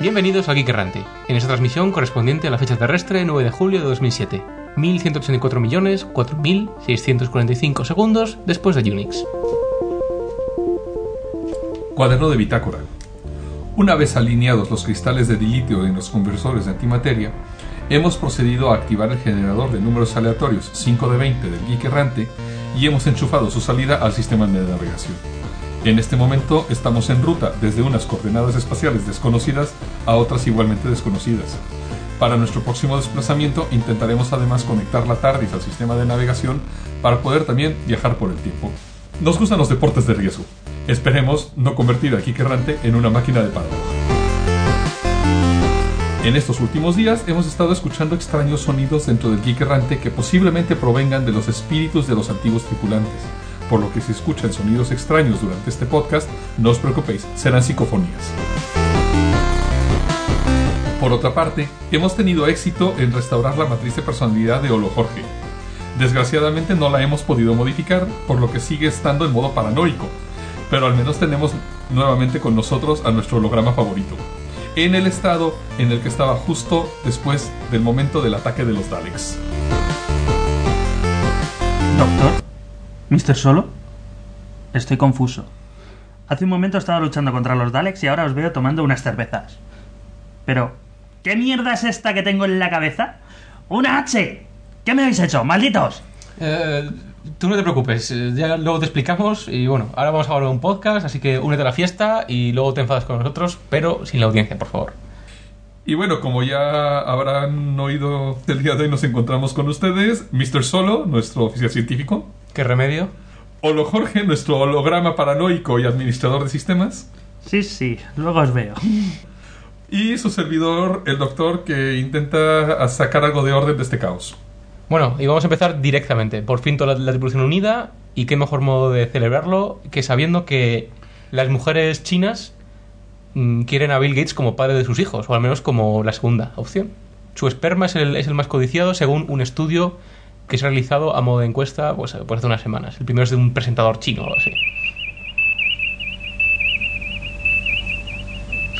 Bienvenidos a Geek Errante, en esta transmisión correspondiente a la fecha terrestre 9 de julio de 2007, 1184.004.645 segundos después de Unix. Cuaderno de bitácora. Una vez alineados los cristales de dilitio en los conversores de antimateria, hemos procedido a activar el generador de números aleatorios 5 de 20 del Geek Errante y hemos enchufado su salida al sistema de navegación. En este momento estamos en ruta desde unas coordenadas espaciales desconocidas a otras igualmente desconocidas. Para nuestro próximo desplazamiento intentaremos además conectar la TARDIS al sistema de navegación para poder también viajar por el tiempo. Nos gustan los deportes de riesgo. Esperemos no convertir a Kike Errante en una máquina de paddle. En estos últimos días hemos estado escuchando extraños sonidos dentro del Geek Errante que posiblemente provengan de los espíritus de los antiguos tripulantes por lo que si escuchan sonidos extraños durante este podcast, no os preocupéis, serán psicofonías. Por otra parte, hemos tenido éxito en restaurar la matriz de personalidad de Olo Jorge. Desgraciadamente no la hemos podido modificar, por lo que sigue estando en modo paranoico, pero al menos tenemos nuevamente con nosotros a nuestro holograma favorito, en el estado en el que estaba justo después del momento del ataque de los Daleks. Doctor, ¿Mr. Solo? Estoy confuso. Hace un momento estaba luchando contra los Daleks y ahora os veo tomando unas cervezas. Pero, ¿qué mierda es esta que tengo en la cabeza? ¡Una H! ¿Qué me habéis hecho, malditos? Eh, tú no te preocupes, eh, ya luego te explicamos y bueno, ahora vamos a hablar de un podcast, así que únete a la fiesta y luego te enfadas con nosotros, pero sin la audiencia, por favor. Y bueno, como ya habrán oído, el día de hoy nos encontramos con ustedes, Mr. Solo, nuestro oficial científico. ¿Qué remedio? Holo Jorge, nuestro holograma paranoico y administrador de sistemas. Sí, sí, luego os veo. Y su servidor, el doctor, que intenta sacar algo de orden de este caos. Bueno, y vamos a empezar directamente. Por fin toda la, la tripulación unida y qué mejor modo de celebrarlo que sabiendo que las mujeres chinas mm, quieren a Bill Gates como padre de sus hijos, o al menos como la segunda opción. Su esperma es el, es el más codiciado según un estudio que se ha realizado a modo de encuesta pues, pues hace unas semanas. El primero es de un presentador chino o algo así.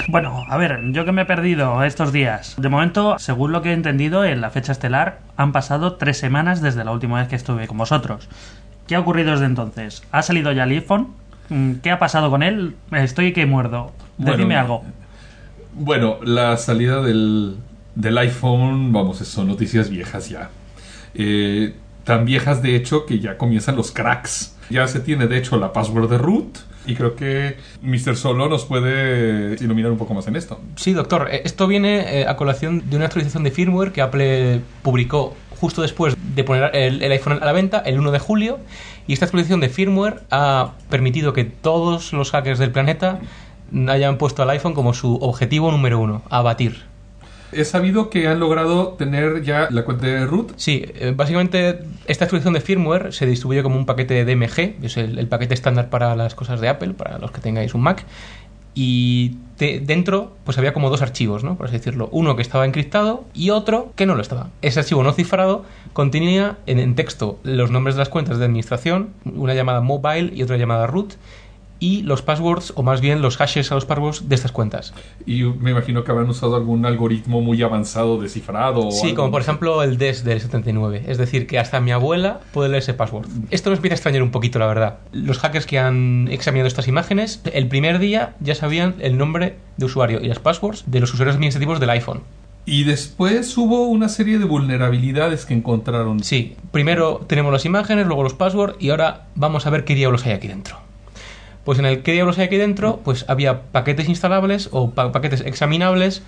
Bueno, a ver, yo que me he perdido estos días. De momento, según lo que he entendido, en la fecha estelar han pasado tres semanas desde la última vez que estuve con vosotros. ¿Qué ha ocurrido desde entonces? ¿Ha salido ya el iPhone? Mm, ¿Qué ha pasado con él? Estoy que muerdo. Decidme Bueno, algo. Bueno, la salida del, del iPhone, vamos, son noticias viejas ya. Eh, tan viejas de hecho que ya comienzan los cracks. Ya se tiene de hecho la password de root y creo que Mr. Solo nos puede iluminar un poco más en esto. Sí, doctor. eh, Esto viene eh, a colación de una actualización de firmware que Apple publicó justo después de poner el, el iPhone a la venta, el 1 de julio. Y esta actualización de firmware ha permitido que todos los hackers del planeta hayan puesto al iPhone como su objetivo número uno, abatir. He sabido que han logrado tener ya la cuenta de root. Sí, eh, básicamente esta actualización de firmware se distribuye como un paquete de DMG, es el, paquete estándar para las cosas de Apple, para los que tengáis un Mac. Y dentro, pues había como dos archivos, ¿no? Por así decirlo. Uno que estaba encriptado y otro que no lo estaba. Ese archivo no cifrado contenía en, en texto los nombres de las cuentas de administración, una llamada mobile y otra llamada root, y los passwords, o más bien los hashes a los passwords de estas cuentas. Y me imagino que habrán usado algún algoritmo muy avanzado de cifrado. o Sí, como por ejemplo el DES del 79. Es decir, que hasta mi abuela puede leer ese password. Esto nos empieza a extrañar un poquito, la verdad. Los hackers que han examinado estas imágenes, el primer día ya sabían el nombre de usuario y las passwords de los usuarios administrativos del iPhone. Y después hubo una serie de vulnerabilidades que encontraron. Sí, primero tenemos las imágenes, luego los passwords y ahora vamos a ver qué diablos hay aquí dentro. Pues en el qué diablos hay aquí dentro, pues había paquetes instalables o pa- paquetes examinables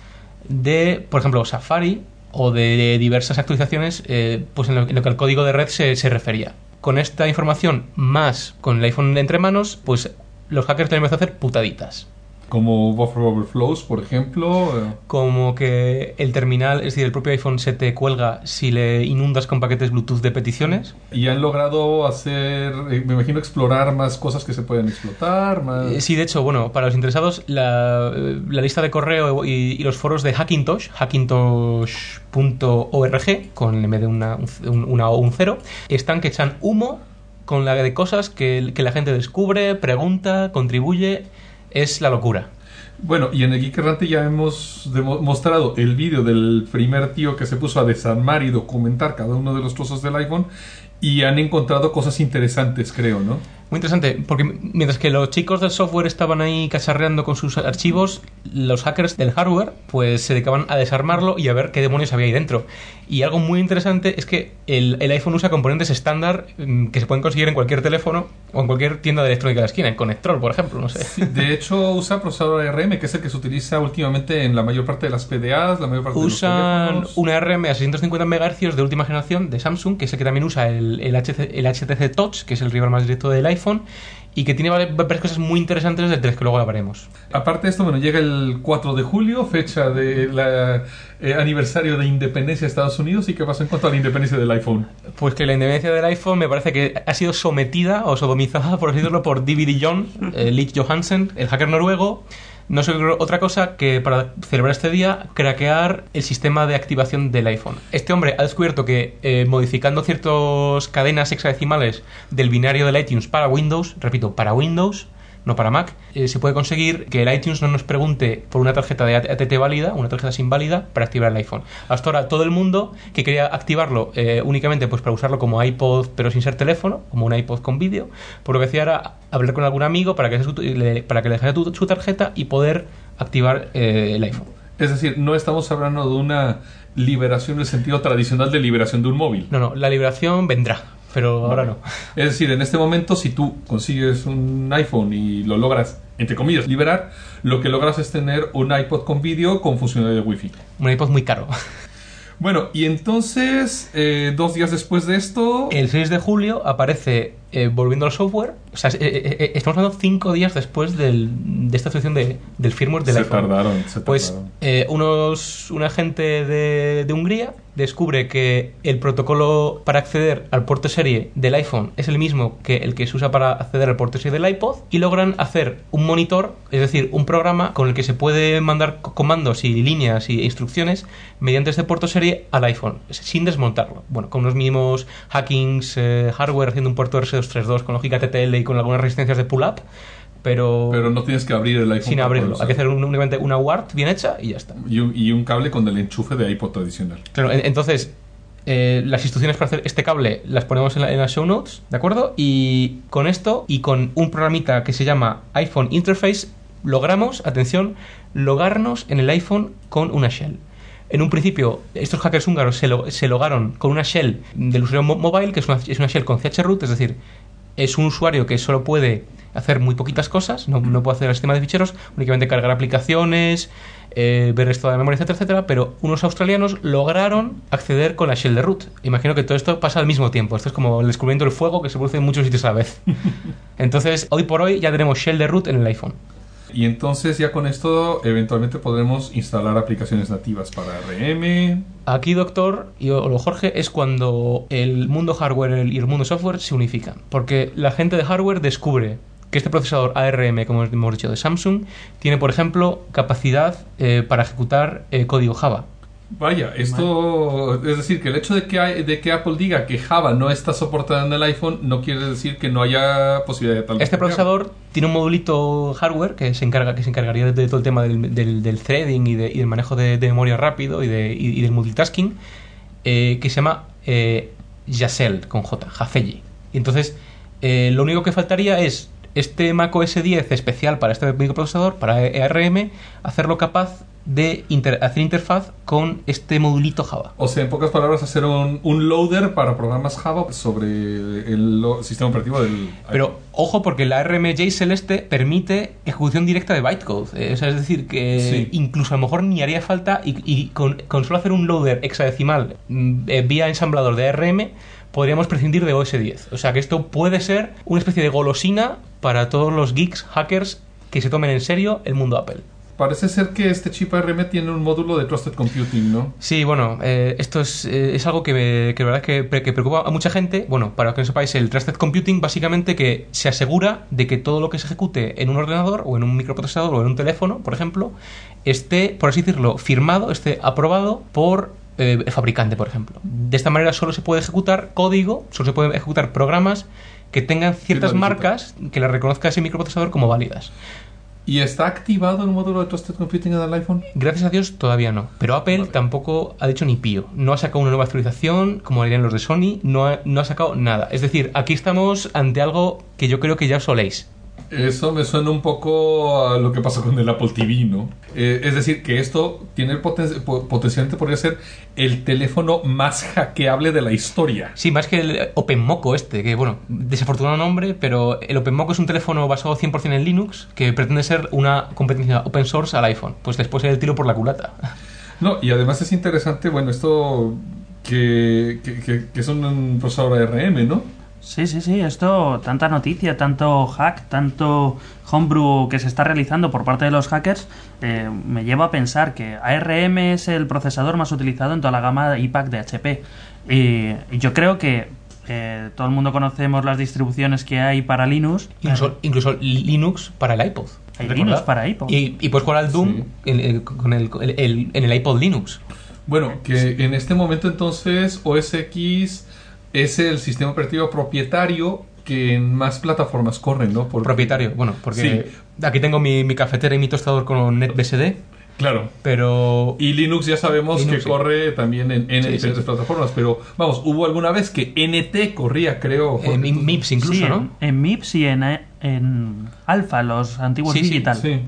de, por ejemplo, Safari o de diversas actualizaciones eh, pues en lo, que el código de red se, se refería. Con esta información, más con el iPhone entre manos, pues los hackers tenemos que hacer putaditas. Como buffer overflows, por ejemplo. eh, Como que el terminal, es decir, el propio iPhone se te cuelga si le inundas con paquetes Bluetooth de peticiones. Y han logrado hacer, eh, me imagino, explorar más cosas que se pueden explotar. Más... Eh, Sí, de hecho, bueno, para los interesados, la, la lista de correo y, y los foros de Hackintosh, hackintosh.org, con en vez de una, un, una o un cero, están que echan humo con la de cosas que, que la gente descubre, pregunta, contribuye. Es la locura. Bueno, y en el Geek Errante ya hemos mostrado el vídeo del primer tío que se puso a desarmar y documentar cada uno de los trozos del iPhone y han encontrado cosas interesantes, creo, ¿no? Muy interesante, porque mientras que los chicos del software estaban ahí cacharreando con sus archivos, los hackers del hardware pues se dedicaban a desarmarlo y a ver qué demonios había ahí dentro. Y algo muy interesante es que el, el iPhone usa componentes estándar mm, que se pueden conseguir en cualquier teléfono o en cualquier tienda de electrónica de la esquina, en Connectrol, por ejemplo, no sé. Sí, de hecho, usa procesador ARM, que es el que se utiliza últimamente en la mayor parte de las PDAs, la mayor parte de los Usan una ARM a 650 MHz de última generación de Samsung, que es el que también usa el, el, HC el HTC Touch, que es el rival más directo del iPhone, y que tiene vari- varias cosas muy interesantes de las que luego hablaremos. Aparte de esto, bueno, llega el 4 de julio, fecha del aniversario de independencia de Estados Unidos. ¿Y qué pasa en cuanto a la independencia del iPhone? Pues que la independencia del iPhone me parece que ha sido sometida o sodomizada, por así decirlo, por DVD John, eh, Lik Johansen, el hacker noruego. No sé otra cosa que para celebrar este día, craquear el sistema de activación del iPhone. Este hombre ha descubierto que eh, modificando ciertas cadenas hexadecimales del binario del iTunes para Windows, repito, para Windows, no para Mac, eh, se puede conseguir que el iTunes no nos pregunte por una tarjeta de ATT válida, una tarjeta sin válida, para activar el iPhone. Hasta ahora todo el mundo que quería activarlo eh, únicamente pues para usarlo como iPod pero sin ser teléfono, como un iPod con vídeo, por lo que hacía era hablar con algún amigo para que, su- le, para que le tu- su tarjeta y poder activar eh, el iPhone. Es decir, no estamos hablando de una liberación en el sentido tradicional de liberación de un móvil. No, no, la liberación vendrá, pero ahora no. Es decir, en este momento, si tú consigues un iPhone y lo logras, entre comillas, liberar, lo que logras es tener un iPod con vídeo con funcionalidad de Wi-Fi. Un iPod muy caro. Bueno, y entonces, eh, dos días después de esto, El 6 de julio aparece eh, volviendo al software. O sea, eh, eh, eh, estamos hablando cinco días después del- de esta actualización de- del firmware del se iPhone. tardaron, se Pues tardaron. eh, unos, un agente de, de Hungría descubre que el protocolo para acceder al puerto serie del iPhone es el mismo que el que se usa para acceder al puerto serie del iPod y logran hacer un monitor, es decir, un programa con el que se puede mandar co- comandos y líneas y instrucciones mediante este puerto serie al iPhone, sin desmontarlo. Bueno, con unos mínimos hackings eh, hardware haciendo un puerto RS232 con lógica TTL y con algunas resistencias de pull-up, pero, Pero no tienes que abrir el iPhone. sin abrirlo. Hay que hacer un- únicamente una WART bien hecha y ya está. Y un, y un cable con el enchufe de iPod tradicional. Claro, en- entonces, eh, las instrucciones para hacer este cable las ponemos en, la- en las show notes, ¿de acuerdo? Y con esto y con un programita que se llama iPhone Interface, logramos, atención, logarnos en el iPhone con una shell. En un principio, estos hackers húngaros se, lo- se logaron con una shell del usuario mo- mobile, que es una, es una shell con chroot, es decir, es un usuario que solo puede hacer muy poquitas cosas, no, no puede hacer el sistema de ficheros, únicamente cargar aplicaciones, eh, ver esto de la memoria, etcétera, etcétera, pero unos australianos lograron acceder con la shell de root. Imagino que todo esto pasa al mismo tiempo, esto es como el descubrimiento del fuego que se produce en muchos sitios a la vez. Entonces, hoy por hoy ya tenemos shell de root en el iPhone. Y entonces ya con esto eventualmente podremos instalar aplicaciones nativas para RM. Aquí, doctor y o- Jorge, es cuando el mundo hardware y el mundo software se unifican. Porque la gente de hardware descubre que este procesador ARM, como hemos dicho, de Samsung, tiene, por ejemplo, capacidad eh, para ejecutar eh, código Java. Vaya, esto es decir que el hecho de que, hay- de que Apple diga que Java no está soportada en el iPhone no quiere decir que no haya posibilidad de tal. Este procesador tiene un modulito hardware que se encarga que se encargaría de, de todo el tema del, del- del threading y, de- y del manejo de, de memoria rápido y, de, y- y del multitasking eh, que se llama eh, Yacel con J, Jaceli. Y entonces eh, lo único que faltaría es este Mac OS 10 especial para este microprocesador, para ARM, hacerlo capaz de inter- hacer interfaz con este modulito Java. O sea, en pocas palabras, hacer un, un loader para programas Java sobre el sistema operativo del. Pero ojo porque la RMJ Celeste permite ejecución directa de bytecode. Eh, o sea, es decir, que Sí. incluso a lo mejor ni haría falta y, y con, con solo hacer un loader hexadecimal mm, eh, vía ensamblador de ARM podríamos prescindir de OS 10. O sea que esto puede ser una especie de golosina para todos los geeks, hackers que se tomen en serio el mundo Apple. Parece ser que este chip ARM tiene un módulo de Trusted Computing, ¿no? Sí, bueno, eh, esto es, eh, es algo que, me- que la verdad que, pre- que preocupa a mucha gente. Bueno, para que no sepáis, el Trusted Computing básicamente que se asegura de que todo lo que se ejecute en un ordenador o en un microprocesador o en un teléfono, por ejemplo, esté, por así decirlo, firmado, esté aprobado por eh, el fabricante, por ejemplo. De esta manera solo se puede ejecutar código, solo se pueden ejecutar programas que tengan ciertas marcas que le reconozca ese microprocesador como válidas. ¿Y está activado el módulo de Trusted Computing en el iPhone? Gracias a Dios todavía no. Pero Apple Vale. tampoco ha dicho ni pío. No ha sacado una nueva actualización, como dirían los de Sony, no ha, no ha sacado nada. Es decir, aquí estamos ante algo que yo creo que ya os soléis. Eso me suena un poco a lo que pasó con el Apple TV, ¿no? Eh, es decir, que esto tiene el poten- po- potencialmente podría ser el teléfono más hackeable de la historia. Sí, más que el OpenMoco este, que bueno, desafortunado nombre, pero el OpenMoco es un teléfono basado 100% en Linux que pretende ser una competencia open source al iPhone. Pues después el tiro por la culata. No, y además es interesante, bueno, esto que, que, que- que es un procesador ARM, ¿no? Sí, sí, sí, esto, tanta noticia, tanto hack, tanto homebrew que se está realizando por parte de los hackers, eh, me lleva a pensar que ARM es el procesador más utilizado en toda la gama iPad de HP. Y yo creo que eh, todo el mundo conocemos las distribuciones que hay para Linux. Incluso, incluso Linux para el iPod. Hay Recordad. Linux para iPod. Y, y puedes jugar al Doom Sí. en, el- con el- el- el- en el iPod Linux. Bueno, que en este momento entonces OS X es el sistema operativo propietario que en más plataformas corren, ¿no? Por- Propietario, bueno, porque Sí. aquí tengo mi, mi cafetera y mi tostador con NetBSD, Claro. pero Y Linux ya sabemos Linux, que sí. corre también en, en Sí, diferentes sí. plataformas, pero vamos, hubo alguna vez que NT corría, creo. en mi- MIPS incluso, Sí, ¿no? en, en MIPS y en, en Alpha, los antiguos Sí, sí, digital. Sí.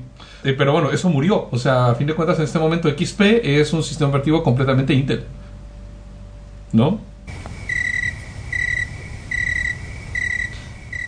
Eh, pero bueno, eso murió. O sea, a fin de cuentas, en este momento XP es un sistema operativo completamente Intel. ¿No?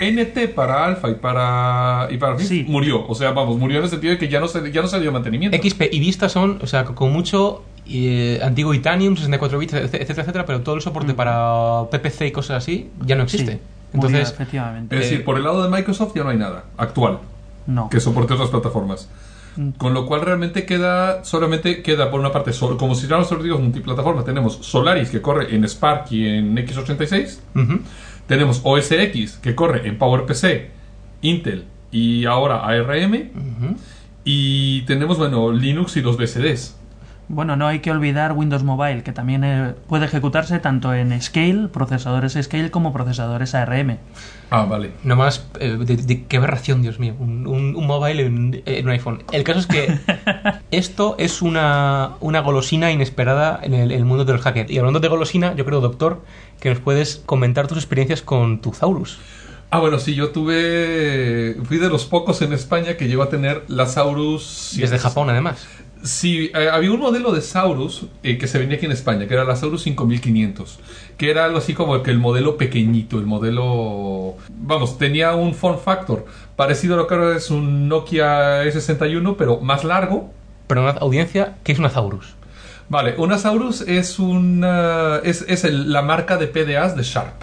NT para Alpha y para y para Sí. murió. O sea, vamos, murió en el sentido de que ya no se, ya no se dio mantenimiento. XP y Vista son, o sea, con mucho eh, antiguo Itanium, 64 bits, etcétera, etcétera, pero todo el soporte Mm. para PPC y cosas así ya no existe. Sí, murió, Entonces, efectivamente. Es eh, decir, por el lado de Microsoft ya no hay nada actual no. que soporte otras plataformas. Mm. Con lo cual realmente queda, solamente queda por una parte, sol- como si fuéramos digo, multiplataforma, tenemos Solaris que corre en Spark y en x86, ujú. Tenemos OS X que corre en PowerPC, Intel y ahora ARM, y tenemos, bueno, Linux y los BSDs. Bueno, no hay que olvidar Windows Mobile, que también eh, puede ejecutarse tanto en Scale, procesadores Scale, como procesadores ARM. Ah, vale. Nomás, eh, de, de- qué aberración, Dios mío, un, un- un mobile en, en un iPhone. El caso es que esto es una, una golosina inesperada en el, el mundo del hacker. Y hablando de golosina, yo creo, doctor, que nos puedes comentar tus experiencias con tu Zaurus. Ah, bueno, sí, yo tuve. Fui de los pocos en España que llegó a tener la Saurus. Desde Japón, además. Sí, eh, había un modelo de Saurus eh, que se venía aquí en España, que era la Saurus 5500, que era algo así como que el modelo pequeñito, el modelo... Vamos, tenía un form factor parecido a lo que ahora es un Nokia E61, pero más largo. Pero una audiencia, ¿qué es una Zaurus? Vale, una Saurus es, una, es, es el- la marca de PDAs de Sharp.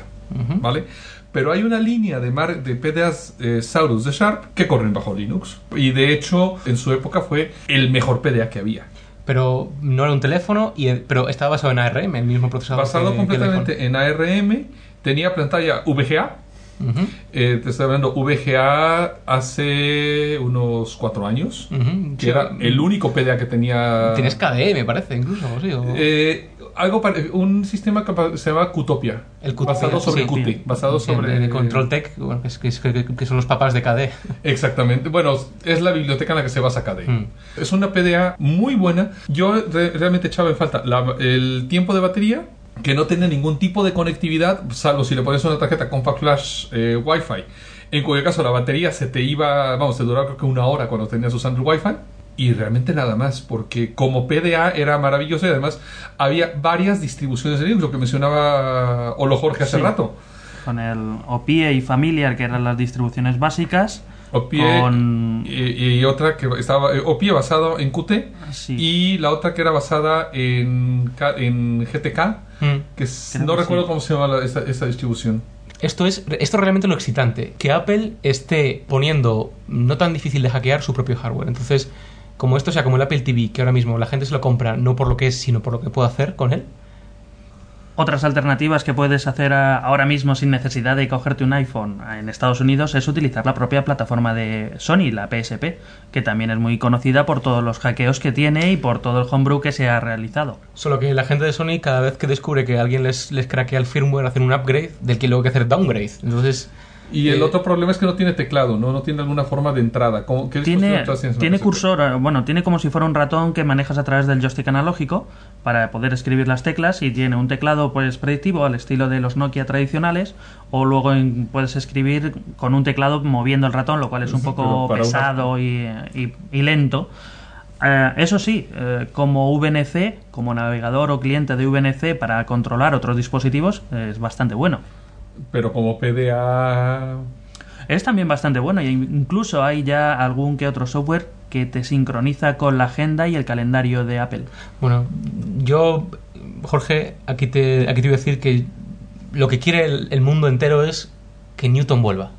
¿vale? Pero hay una línea de, mar- de PDAs eh, Saurus de Sharp que corren bajo Linux. Y de hecho, en su época fue el mejor PDA que había. Pero no era un teléfono, y, pero estaba basado en ARM, el mismo procesador. Basado que- que completamente en ARM, tenía pantalla VGA. iPhone. Ujú. eh, te estoy hablando VGA hace unos cuatro años, Ujú. que Sí. era el único PDA que tenía. Tienes KDE, me parece, incluso. sí, o- Eh, algo un sistema que se llama Qtopia. El Qtopia, basado sobre sí, Qt. sí. Basado sobre. de, Control Tech, que, es- que que- son los papás de KDE. Exactamente. Bueno, es la biblioteca en la que se basa KDE. Mm. Es una PDA muy buena. Yo re- realmente echaba en falta la- el tiempo de batería, que no tenía ningún tipo de conectividad, salvo si le pones una tarjeta Compact Flash eh, Wi-Fi. En cuyo caso la batería se te iba, vamos, te duraba creo que una hora cuando tenías usando el Wi-Fi. Y realmente nada más, porque como PDA era maravilloso y además había varias distribuciones de Linux, lo que mencionaba Olo Jorge hace Sí. rato. Con el OPIE y Familiar, que eran las distribuciones básicas. OPIE Con- y, y otra que estaba, eh, OPIE basado en Qt Sí. y la otra que era basada en, en GTK, Mm. que es- no que recuerdo sí. cómo se llama la- esa, esa distribución. Esto es, esto es realmente lo excitante, que Apple esté poniendo no tan difícil de hackear su propio hardware. Entonces, como esto sea como el Apple TV, que ahora mismo la gente se lo compra no por lo que es, sino por lo que puede hacer con él, Otras alternativas que puedes hacer a- ahora mismo sin necesidad de cogerte un iPhone en Estados Unidos es utilizar la propia plataforma de Sony, la PSP, que también es muy conocida por todos los hackeos que tiene y por todo el homebrew que se ha realizado. Solo que la gente de Sony, cada vez que descubre que alguien les, les craquea el firmware, hacen un upgrade del que luego hay que hacer downgrade. Entonces, Y el Eh, otro problema es que no tiene teclado, ¿no? No tiene alguna forma de entrada. ¿Cómo- ¿Qué Tiene, tiene cursor, eh, bueno, tiene como si fuera un ratón que manejas a través del joystick analógico para poder escribir las teclas y tiene un teclado pues predictivo al estilo de los Nokia tradicionales o luego en- puedes escribir con un teclado moviendo el ratón, lo cual es un poco una- pesado y, y- y lento. Eh, eso sí, eh, como VNC, como navegador o cliente de VNC para controlar otros dispositivos, eh, es bastante bueno. Pero como PDA... Es también bastante bueno y incluso hay ya algún que otro software que te sincroniza con la agenda y el calendario de Apple. bueno, yo, Jorge, aquí te, aquí te voy a decir que lo que quiere el, el mundo entero es que Newton vuelva.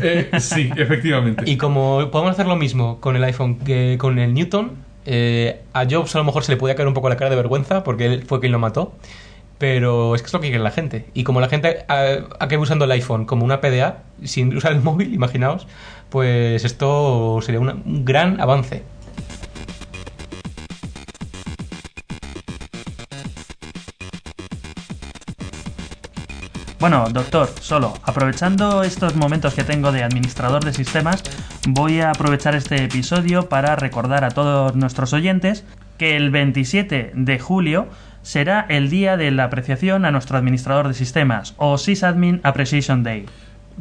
Eh, sí, efectivamente. Y como podemos hacer lo mismo con el iPhone que con el Newton, eh, a Jobs a lo mejor se le podía caer un poco la cara de vergüenza porque él fue quien lo mató. Pero es que es lo que quiere la gente. Y como la gente acaba usando el iPhone como una PDA, sin usar el móvil, imaginaos, pues esto sería un gran avance. Bueno, doctor, solo aprovechando estos momentos que tengo de administrador de sistemas, voy a aprovechar este episodio para recordar a todos nuestros oyentes que el 27 de julio será el día de la apreciación a nuestro administrador de sistemas o Sysadmin Appreciation Day.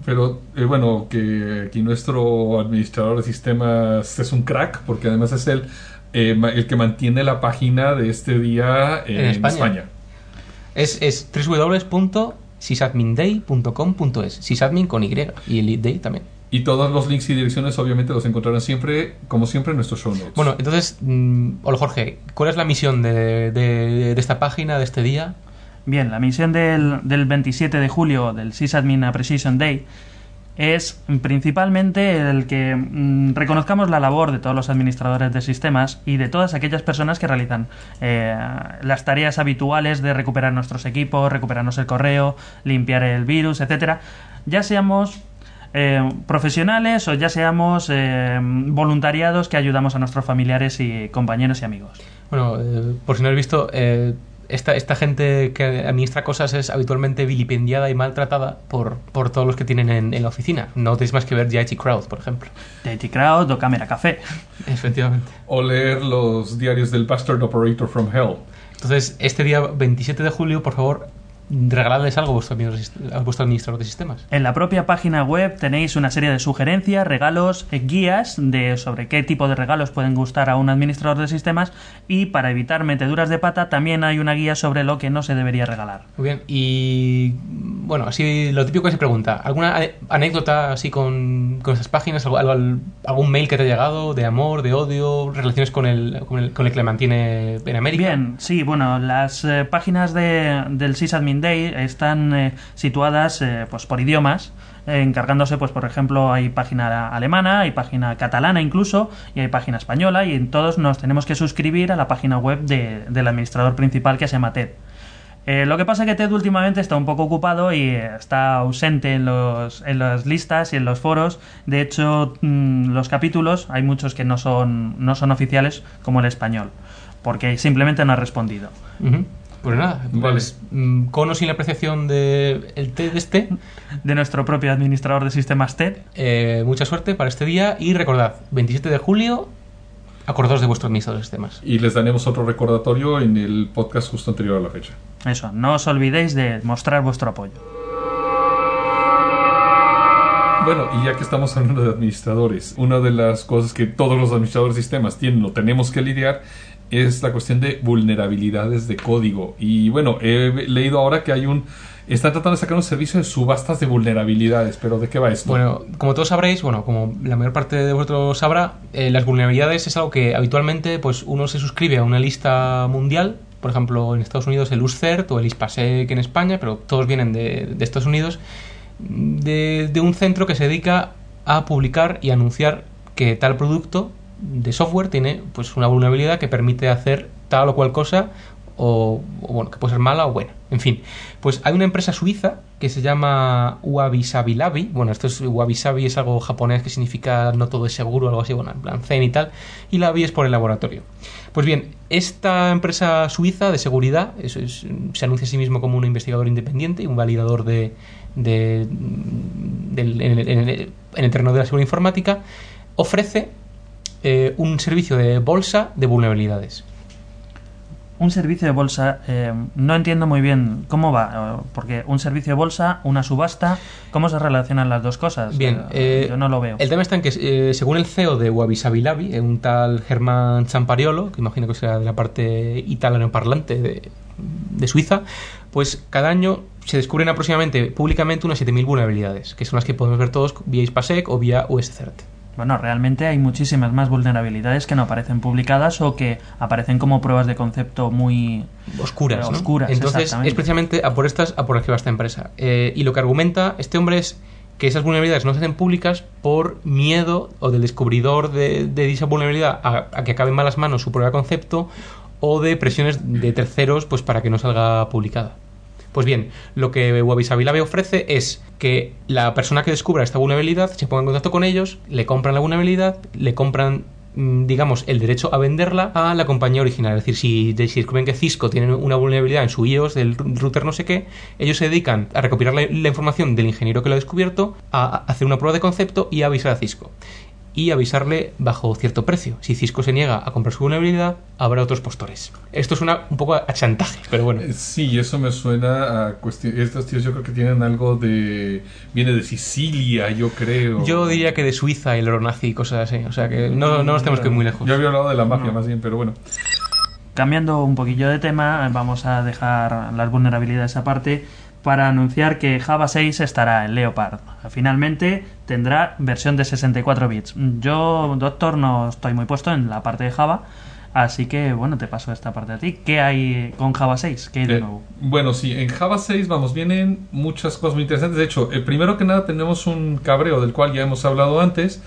Pero eh, bueno, que aquí nuestro administrador de sistemas es un crack, porque además es el, eh, el que mantiene la página de este día En en, España. España. Es, es www.sysadminday.com.es. Sysadmin con Y y el day también. Y todos los links y direcciones obviamente los encontrarán siempre, como siempre, en nuestros show notes. Bueno, entonces, mm, hola Jorge, ¿cuál es la misión de, de- de esta página, de este día? Bien, la misión del, del 27 de julio del Sysadmin Appreciation Day es principalmente el que mm, reconozcamos la labor de todos los administradores de sistemas y de todas aquellas personas que realizan eh, las tareas habituales de recuperar nuestros equipos, recuperarnos el correo, limpiar el virus, etcétera, ya seamos eh, profesionales o ya seamos eh, voluntariados que ayudamos a nuestros familiares y compañeros y amigos. Bueno, eh, por si no habéis visto, eh, esta, esta gente que administra cosas es habitualmente vilipendiada y maltratada por, por todos los que tienen en, en la oficina. No tenéis más que ver GIT Crowd, por ejemplo. Dirty Crowd o Cámara Café. Efectivamente. O leer los diarios del Bastard Operator from Hell. Entonces, este día 27 de julio, por favor, regaladles algo a vuestro, a vuestro administrador de sistemas. En la propia página web tenéis una serie de sugerencias, regalos, eh, guías de sobre qué tipo de regalos pueden gustar a un administrador de sistemas y para evitar meteduras de pata también hay una guía sobre lo que no se debería regalar. Muy bien, y bueno, así lo típico que se pregunta, ¿alguna anécdota así con, con esas páginas? ¿Algo- algo- ¿Algún mail que te ha llegado de amor, de odio, relaciones con el, con el, con el que le mantiene en América? Bien, sí, bueno, las eh, páginas de, del Sysadmin Day están eh, situadas eh, pues por idiomas, eh, encargándose, pues por ejemplo, hay página alemana, hay página catalana incluso, y hay página española, y en todos nos tenemos que suscribir a la página web de- del administrador principal que se llama TED. Lo que pasa es que Ted últimamente está un poco ocupado y está ausente en, los, en las listas y en los foros. De hecho, mm, los capítulos hay muchos que no son, no son oficiales como el español, porque simplemente no ha respondido. Pues nada, Vale. pues mm, con o sin la apreciación del el té de este, De nuestro propio administrador de sistemas TED. eh, mucha suerte para este día y recordad, 27 de julio, acordaos de vuestro administrador de sistemas. Y les daremos otro recordatorio en el podcast justo anterior a la fecha. Eso, no os olvidéis de mostrar vuestro apoyo. Bueno, y ya que estamos hablando de administradores, una de las cosas que todos los administradores de sistemas tienen o tenemos que lidiar es la cuestión de vulnerabilidades de código. Y bueno, he leído ahora que hay un... Están tratando de sacar un servicio de subastas de vulnerabilidades, pero ¿de qué va esto? Bueno, como todos sabréis, bueno, como la mayor parte de vosotros sabrá, eh, las vulnerabilidades es algo que habitualmente pues uno se suscribe a una lista mundial por ejemplo, en Estados Unidos el USCERT o el ISPASEC en España, pero todos vienen de, de Estados Unidos, de, de un centro que se dedica a publicar y anunciar que tal producto de software tiene pues una vulnerabilidad que permite hacer tal o cual cosa o, bueno, que puede ser mala o buena. En fin, pues hay una empresa suiza que se llama Wabi Labi. Bueno, esto es Wabi Sabi es algo japonés que significa no todo es seguro, algo así, bueno, en y tal. Y Labi es por el laboratorio. Pues bien, esta empresa suiza de seguridad eso es, se anuncia a sí mismo como un investigador independiente y un validador de, de, en el- en el terreno de la seguridad informática, ofrece eh, un servicio de bolsa de vulnerabilidades. Un servicio de bolsa, eh, no entiendo muy bien cómo va, eh, porque un servicio de bolsa, una subasta, ¿cómo se relacionan las dos cosas? Bien, Eh, yo no lo veo. El tema está en que, según el CEO de Wabi Sabi Labi, un tal Germán Champariolo, que imagino que será de la parte italiano-parlante de, de Suiza, pues cada año se descubren aproximadamente públicamente unas 7.000 vulnerabilidades, que son las que podemos ver todos vía ISPASEC o vía USCERT. Bueno, realmente hay muchísimas más vulnerabilidades que no aparecen publicadas o que aparecen como pruebas de concepto muy... oscuras. ¿no? Oscuras, Entonces, es precisamente a por estas a por las que va esta empresa. Eh, y lo que argumenta este hombre es que esas vulnerabilidades no se hacen públicas por miedo o del descubridor de, de dicha vulnerabilidad a, a que acabe en malas manos su prueba de concepto o de presiones de terceros pues para que no salga publicada. Pues bien, lo que Wabi Sabi Lab ofrece es que la persona que descubra esta vulnerabilidad se ponga en contacto con ellos, le compran la vulnerabilidad, le compran mm, digamos, el derecho a venderla a la compañía original. Es decir, si, de- si descubren que Cisco tiene una vulnerabilidad en su iOS del router no sé qué, ellos se dedican a recopilar la, la información del ingeniero que lo ha descubierto, a, a hacer una prueba de concepto y a avisar a Cisco. Y avisarle bajo cierto precio. Si Cisco se niega a comprar su vulnerabilidad, habrá otros postores. Esto suena un poco a chantaje, pero bueno. Eh, Sí, eso me suena a cuestión. Estos tíos yo creo que tienen algo de. Viene de Sicilia, yo creo. Yo diría que de Suiza y el oro nazi y cosas así. O sea que no, no nos tenemos que ir muy lejos. Yo había hablado de la mafia No. más bien, pero bueno. Cambiando un poquillo de tema, vamos a dejar las vulnerabilidades aparte para anunciar que Java 6 estará en Leopard. Finalmente tendrá versión de 64 bits. Yo, doctor, no estoy muy puesto en la parte de Java, así que bueno, te paso esta parte a ti. ¿Qué hay con Java 6? ¿Qué hay de Eh, nuevo? bueno, sí, en Java 6, vamos, vienen muchas cosas muy interesantes. De hecho, el primero que nada tenemos un cabreo del cual ya hemos hablado antes,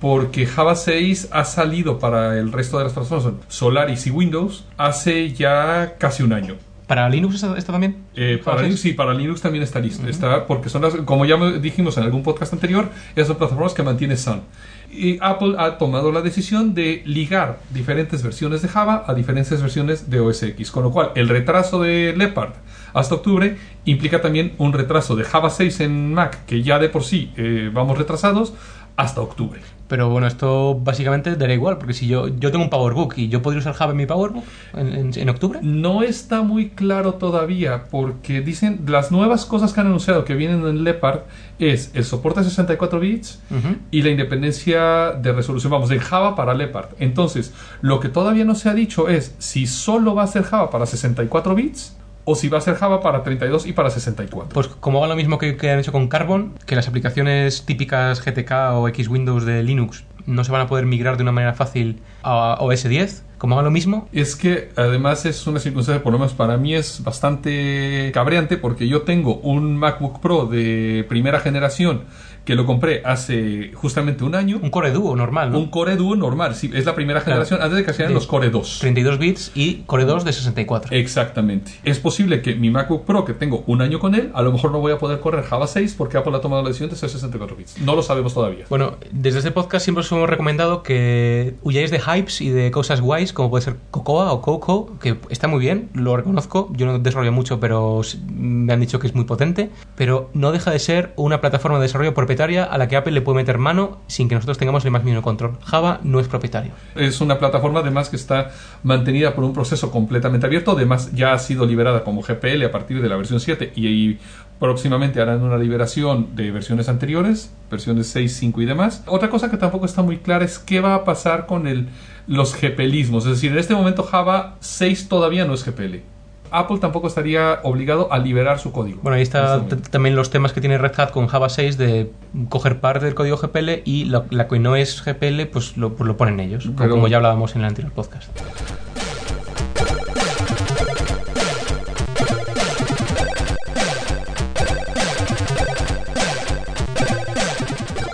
porque Java 6 ha salido para el resto de las plataformas, Solaris y Windows, hace ya casi un año. ¿Para Linux está, está también? Eh, para Linux, 6? sí, para Linux también está listo. Está, porque son las, como ya dijimos en algún podcast anterior, esas son plataformas que mantiene Sun. Y Apple ha tomado la decisión de ligar diferentes versiones de Java a diferentes versiones de OS X. Con lo cual, el retraso de Leopard hasta octubre implica también un retraso de Java 6 en Mac, que ya de por sí eh, vamos retrasados, hasta octubre. Pero bueno, esto básicamente dará igual, porque si yo, yo tengo un PowerBook y yo podría usar Java en mi PowerBook en, en- en octubre. No está muy claro todavía porque dicen las nuevas cosas que han anunciado que vienen en Leopard es el soporte a 64 bits y la independencia de resolución, vamos, de Java para Leopard. Entonces, lo que todavía no se ha dicho es si solo va a ser Java para 64 bits o si va a ser Java para 32 y para 64. Pues como hagan lo mismo que, que han hecho con Carbon, que las aplicaciones típicas GTK o X Windows de Linux no se van a poder migrar de una manera fácil a OS 10, como hagan lo mismo, Es que además es una circunstancia, por lo menos para mí es bastante cabreante porque yo tengo un MacBook Pro de primera generación que lo compré hace justamente un año. un Core Duo normal, ¿no? Un Core Duo normal, sí, es la primera Claro. generación antes de que salieran los Core 2. 32 bits y Core 2 de 64. Exactamente. Es posible que mi MacBook Pro, que tengo un año con él, a lo mejor no voy a poder correr Java 6 porque Apple ha tomado la decisión de ser 64 bits. No lo sabemos todavía. Bueno, desde este podcast siempre os hemos recomendado que huyáis de hypes y de cosas guays, como puede ser Cocoa o Coco, que está muy bien, lo reconozco. Yo no desarrollo mucho, pero me han dicho que es muy potente. Pero no deja de ser una plataforma de desarrollo propietaria a la que Apple le puede meter mano sin que nosotros tengamos el más mínimo control. Java no es propietario. Es una plataforma además que está mantenida por un proceso completamente abierto. Además ya ha sido liberada como GPL a partir de la versión 7 y, próximamente harán una liberación de versiones anteriores, versiones 6, 5 y demás. Otra cosa que tampoco está muy clara es qué va a pasar con los GPLismos. Es decir, en este momento Java 6 todavía no es GPL. Apple tampoco estaría obligado a liberar su código. Bueno, ahí En este está momento. t- también los temas que tiene Red Hat con Java 6 de coger parte del código GPL y la, la que no es GPL, pues lo, pues lo ponen ellos, Pero- como ya hablábamos en el anterior podcast.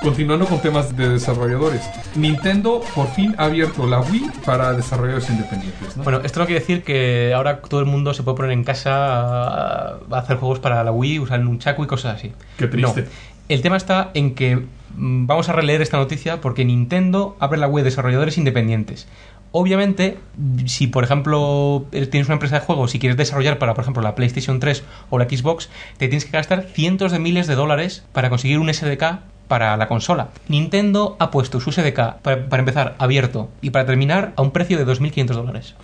Continuando con temas de desarrolladores, Nintendo por fin ha abierto la Wii para desarrolladores independientes. ¿no? Bueno, esto no quiere decir que ahora todo el mundo se puede poner en casa a a hacer juegos para la Wii, usar un chaco y cosas así. Qué triste. No. El tema está en que mm, vamos a releer esta noticia porque Nintendo abre la web de desarrolladores independientes. Obviamente, si por ejemplo eh, tienes una empresa de juegos y quieres desarrollar para, por ejemplo, la PlayStation 3 o la Xbox, te tienes que gastar cientos de miles de dólares para conseguir un SDK para la consola. Nintendo ha puesto su SDK, para, para empezar, abierto y para terminar a un precio de 2.500 dólares.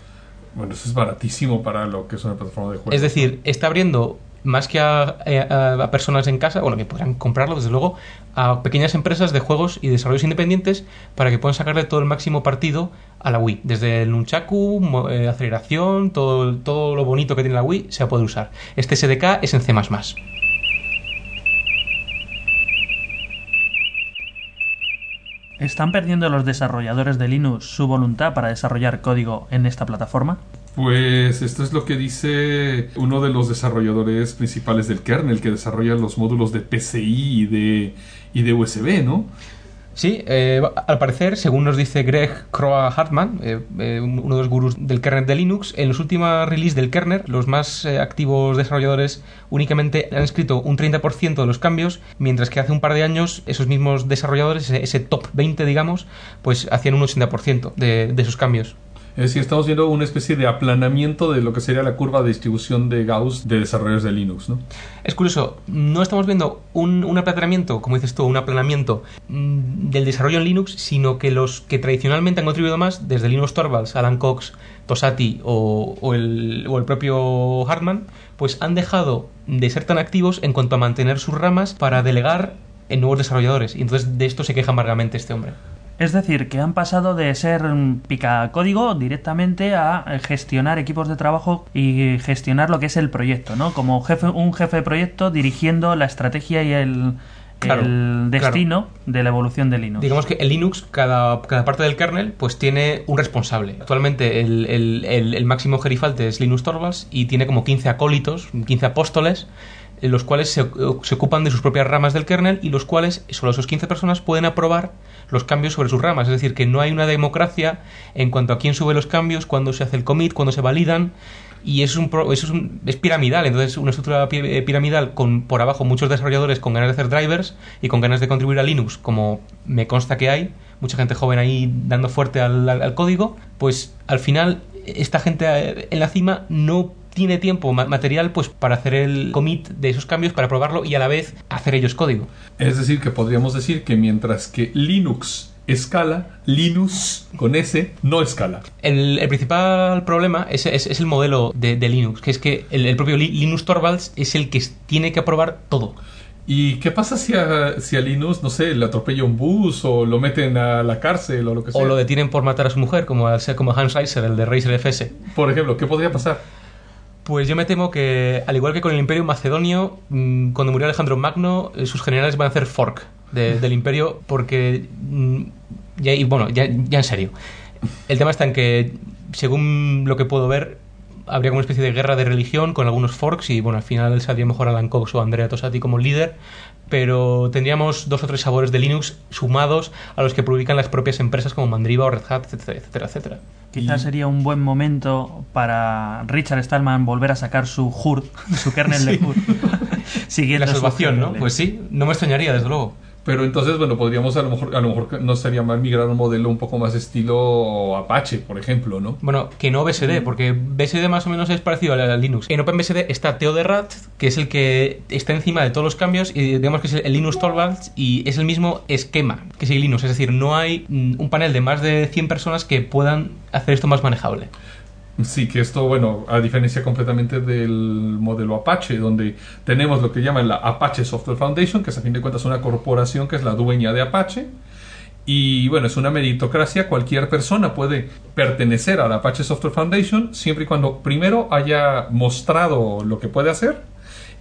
Bueno, eso es baratísimo para lo que es una plataforma de juegos. Es decir, está abriendo más que a, a- a personas en casa, bueno, que podrán comprarlo, desde luego, a pequeñas empresas de juegos y desarrollos independientes para que puedan sacarle todo el máximo partido a la Wii. Desde el Nunchaku, eh, aceleración, todo, todo lo bonito que tiene la Wii se va a poder usar. Este SDK es en C++. ¿Están perdiendo los desarrolladores de Linux su voluntad para desarrollar código en esta plataforma? Pues esto es lo que dice uno de los desarrolladores principales del kernel que desarrolla los módulos de PCI y de, y de USB, ¿no? Sí, eh, al parecer, según nos dice Greg Croa Hartman, eh, eh, uno de los gurús del kernel de Linux, en los últimos release del kernel, los más eh, activos desarrolladores únicamente han escrito un 30% de los cambios, mientras que hace un par de años esos mismos desarrolladores, ese, top 20, digamos, pues hacían un 80% de, de esos cambios. Es decir, estamos viendo una especie de aplanamiento de lo que sería la curva de distribución de Gauss de desarrolladores de Linux, ¿no? Es curioso, no estamos viendo un, aplanamiento, como dices tú, un aplanamiento mm, del desarrollo en Linux, sino que los que tradicionalmente han contribuido más, desde Linus Torvalds, Alan Cox, Tosati o, o el, o el propio Hartman, pues han dejado de ser tan activos en cuanto a mantener sus ramas para delegar en nuevos desarrolladores. Y entonces de esto se queja amargamente este hombre. Es decir, que han pasado de ser mm, picacódigo directamente a gestionar equipos de trabajo y gestionar lo que es el proyecto, ¿no? Como jefe, un jefe de proyecto dirigiendo la estrategia y el, Claro, el destino de la evolución de Linux. Digamos que en Linux, cada, cada parte del kernel, pues tiene un responsable. Actualmente el, el- el- el máximo gerifalte es Linus Torvalds y tiene como 15 acólitos, 15 apóstoles, los cuales se, se ocupan de sus propias ramas del kernel y los cuales, solo esos 15 personas, pueden aprobar los cambios sobre sus ramas. Es decir, que no hay una democracia en cuanto a quién sube los cambios, cuándo se hace el commit, cuándo se validan. Y eso es, un, eso es, un- es piramidal, entonces una estructura eh, piramidal con por abajo muchos desarrolladores con ganas de hacer drivers y con ganas de contribuir a Linux, como me consta que hay, mucha gente joven ahí dando fuerte al, al- al código, pues al final esta gente eh, en la cima no tiene tiempo ma- material pues para hacer el commit de esos cambios, para probarlo y a la vez hacer ellos código. Es decir, que podríamos decir que mientras que Linux escala, Linux con S no escala. El, el principal problema es, es- es el modelo de, de Linux, que es que el, el propio Li- Linus Torvalds es el que tiene que aprobar todo. ¿Y qué pasa si a, si a Linux, no sé, le atropella un bus o lo meten a la cárcel o lo que sea? O lo detienen por matar a su mujer, como, ser- como Hans Reiser, el de Razer FS. Por ejemplo, ¿qué podría pasar? Pues yo me temo que, al igual que con el Imperio Macedonio, mm, cuando murió Alejandro Magno, eh, sus generales van a hacer fork de- del Imperio, porque. mm, ya, y bueno, ya, ya en serio. El tema está en que, según lo que puedo ver, habría como una especie de guerra de religión con algunos forks, y bueno, al final saldría mejor Alan Cox o Andrea Tosati como líder, pero tendríamos dos o tres sabores de Linux sumados a los que publican las propias empresas como Mandriva o Red Hat, etcétera, etcétera. etcétera. Quizás sería un buen momento para Richard Stallman volver a sacar su HURD, su kernel de Sí. HURD. Siguiendo La salvación, ¿no? Pues sí, no me extrañaría, desde luego. Pero entonces, bueno, podríamos a lo mejor, a lo mejor no sería mal migrar a un modelo un poco más estilo Apache, por ejemplo, ¿no? Bueno, que no BSD, porque BSD más o menos es parecido a, la- Linux. En OpenBSD está Theodorat, que es el que está encima de todos los cambios, y digamos que es el Linux Torvalds, y es el mismo esquema que sigue Linux. Es decir, no hay mm, un panel de más de 100 personas que puedan hacer esto más manejable. Sí, que esto, bueno, a diferencia completamente del modelo Apache, donde tenemos lo que llaman la Apache Software Foundation, que es a fin de cuentas una corporación que es la dueña de Apache. Y bueno, es una meritocracia, cualquier persona puede pertenecer a la Apache Software Foundation siempre y cuando primero haya mostrado lo que puede hacer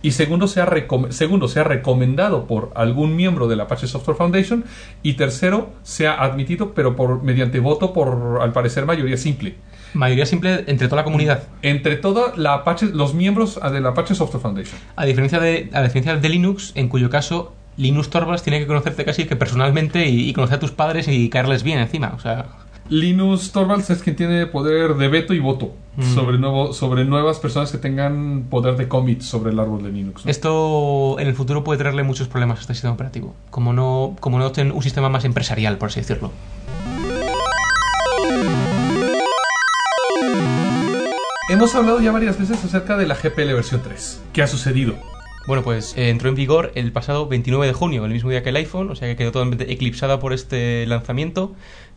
y segundo sea, segundo sea recomendado por algún miembro de la Apache Software Foundation y tercero sea admitido pero por mediante voto por al parecer mayoría simple Mayoría simple entre toda la comunidad. entre toda la Apache, los miembros de la Apache Software Foundation. A diferencia de, a diferencia de Linux, en cuyo caso Linus Torvalds tiene que conocerte casi que personalmente y, y conocer a tus padres y caerles bien encima. O sea, Linus Torvalds es quien tiene poder de veto y voto Mm. sobre, nuevo, sobre nuevas personas que tengan poder de commit sobre el árbol de Linux. ¿no? esto en el futuro puede traerle muchos problemas a este sistema operativo. Como no, como no tienen un sistema más empresarial, por así decirlo. Hemos hablado ya varias veces acerca de la GPL versión 3. ¿Qué ha sucedido? Bueno, pues eh, entró en vigor el pasado 29 de junio, el mismo día que el iPhone, o sea que quedó totalmente eclipsada por este lanzamiento.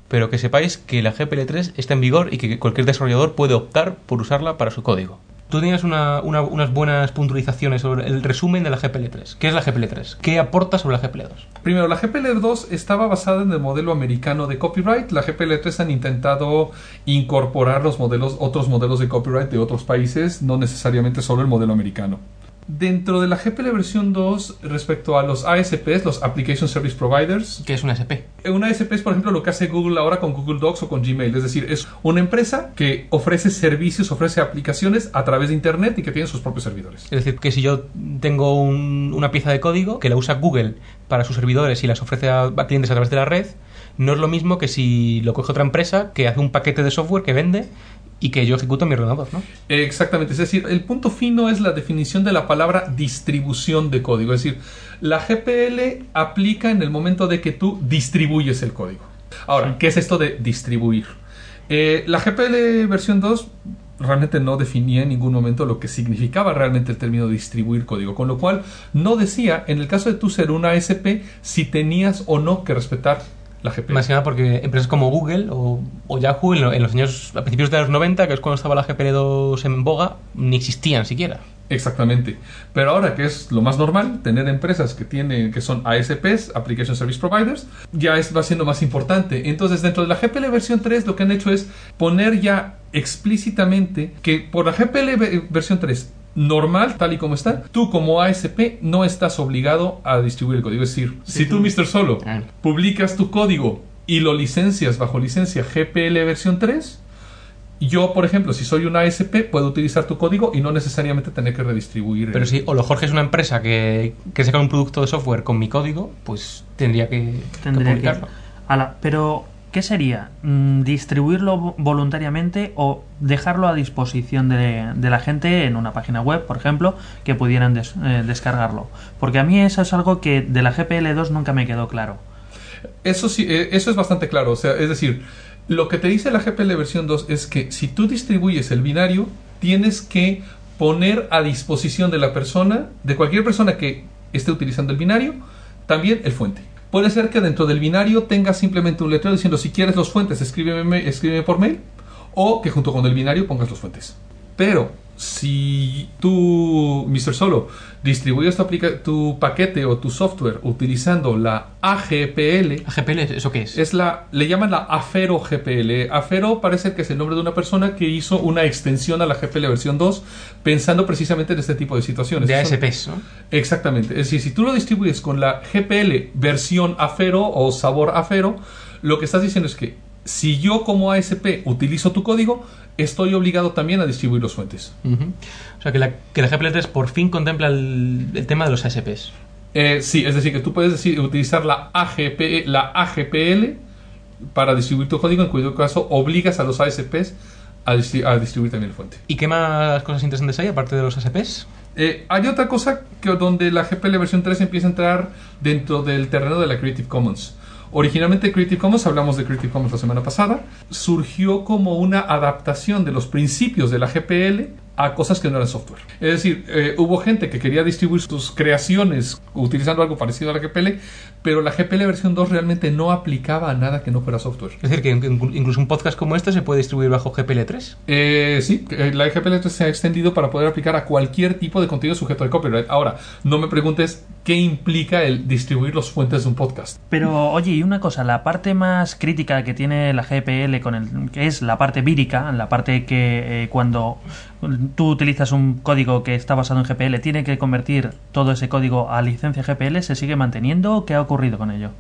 Pero que sepáis que la GPL3 está en vigor y que cualquier desarrollador puede optar por usarla para su código. Tú tenías una- una- unas buenas puntualizaciones sobre el resumen de la GPL3. ¿Qué es la GPL3? ¿Qué aporta sobre la GPL2? Primero, la GPL2 estaba basada en el modelo americano de copyright. La GPL3 han intentado incorporar los modelos, otros modelos de copyright de otros países, no necesariamente solo el modelo americano. Dentro de la GPL versión 2, respecto a los ASPs, los Application Service Providers, ¿Qué es una SP? una ASP es, por ejemplo, lo que hace Google ahora con Google Docs o con Gmail. Es decir, es una empresa que ofrece servicios, ofrece aplicaciones a través de Internet y que tiene sus propios servidores. Es decir, que si yo tengo un- una pieza de código que la usa Google para sus servidores y las ofrece a, a clientes a través de la red, no es lo mismo que si lo coge otra empresa que hace un paquete de software que vende y que yo ejecuto mi ¿no? Exactamente, es decir, el punto fino es la definición de la palabra distribución de código, es decir, la GPL aplica en el momento de que tú distribuyes el código. Ahora, ¿qué es esto de distribuir? Eh, la GPL versión 2 realmente no definía en ningún momento lo que significaba realmente el término distribuir código, con lo cual no decía, en el caso de tú ser una ASP, si tenías o no que respetar la GPL. Más que nada porque empresas como Google o, o Yahoo en, lo- en los años a principios de los 90, que es cuando estaba la GPL2 en boga, ni existían siquiera. Exactamente. Pero ahora que es lo más normal, tener empresas que tienen, que son ASPs, Application Service Providers, ya es, va siendo más importante. Entonces, dentro de la GPL versión 3, lo que han hecho es poner ya explícitamente que por la GPL ve- versión 3 normal, tal y como está, tú como ASP no estás obligado a distribuir el código. Es decir, si tú, Mr. Solo, Ah. publicas tu código y lo licencias bajo licencia GPL versión 3, yo, por ejemplo, si soy una ASP, puedo utilizar tu código y no necesariamente tener que redistribuir. Pero el- si Olo Jorge es una empresa que, que saca un producto de software con mi código, pues tendría que, que Tendría que. publicarlo. Ala, pero, ¿qué sería? Mm, ¿Distribuirlo vo- voluntariamente o dejarlo a disposición de, la gente en una página web, por ejemplo, que pudieran eh, descargarlo? Porque a mí eso es algo que de la GPL2 nunca me quedó claro. Eso sí, eh, eso es bastante claro. O sea, es decir, lo que te dice la GPL versión 2 es que si tú distribuyes el binario, tienes que poner a disposición de la persona, de cualquier persona que esté utilizando el binario, también el fuente. Puede ser que dentro del binario tengas simplemente un letrero diciendo si quieres los fuentes, escríbeme, escríbeme por mail, o que junto con el binario pongas los fuentes. Pero si tú, Mr. Solo, distribuyes tu, paquete o tu software utilizando la AGPL, ¿AGPL eso qué es? es la, le llaman la Afero GPL. Afero parece que es el nombre de una persona que hizo una extensión a la GPL versión 2 pensando precisamente en este tipo de situaciones. de ASPs, ¿no? Exactamente. Es decir, si tú lo distribuyes con la GPL versión Afero o sabor Afero, lo que estás diciendo es que si yo como ASP utilizo tu código, estoy obligado también a distribuir los fuentes. Ujú. O sea, que la, que la GPL3 por fin contempla el, el tema de los ASPs. Eh, sí, es decir, que tú puedes decir, utilizar la, AGP, la AGPL para distribuir tu código, en cuyo caso obligas a los ASPs a, distri- a distribuir también el fuente. ¿Y qué más cosas interesantes hay aparte de los ASPs? Eh, hay otra cosa que donde la GPL versión 3 empieza a entrar dentro del terreno de la Creative Commons. Originalmente Creative Commons, hablamos de Creative Commons la semana pasada, surgió como una adaptación de los principios de la GPL a cosas que no eran software. Es decir, eh, hubo gente que quería distribuir sus creaciones utilizando algo parecido a la GPL, pero la GPL versión 2 realmente no aplicaba a nada que no fuera software. Es decir, que in- incluso un podcast como este se puede distribuir bajo GPL3. Eh, sí, eh, la GPL 3 se ha extendido para poder aplicar a cualquier tipo de contenido sujeto de copyright. Ahora, no me preguntes qué implica el distribuir los fuentes de un podcast. Pero, oye, y una cosa, la parte más crítica que tiene la GPL con el que es la parte vírica, la parte que eh, cuando tú utilizas un código que está basado en GPL, tiene que convertir todo ese código a licencia GPL, ¿se sigue manteniendo? ¿Qué ha ocurrido con ello?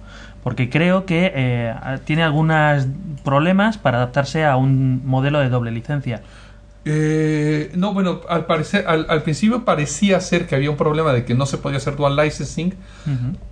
Porque creo que eh, tiene algunos problemas para adaptarse a un modelo de doble licencia. Eh, no, bueno, al, parecer, al, al principio parecía ser que había un problema de que no se podía hacer dual licensing,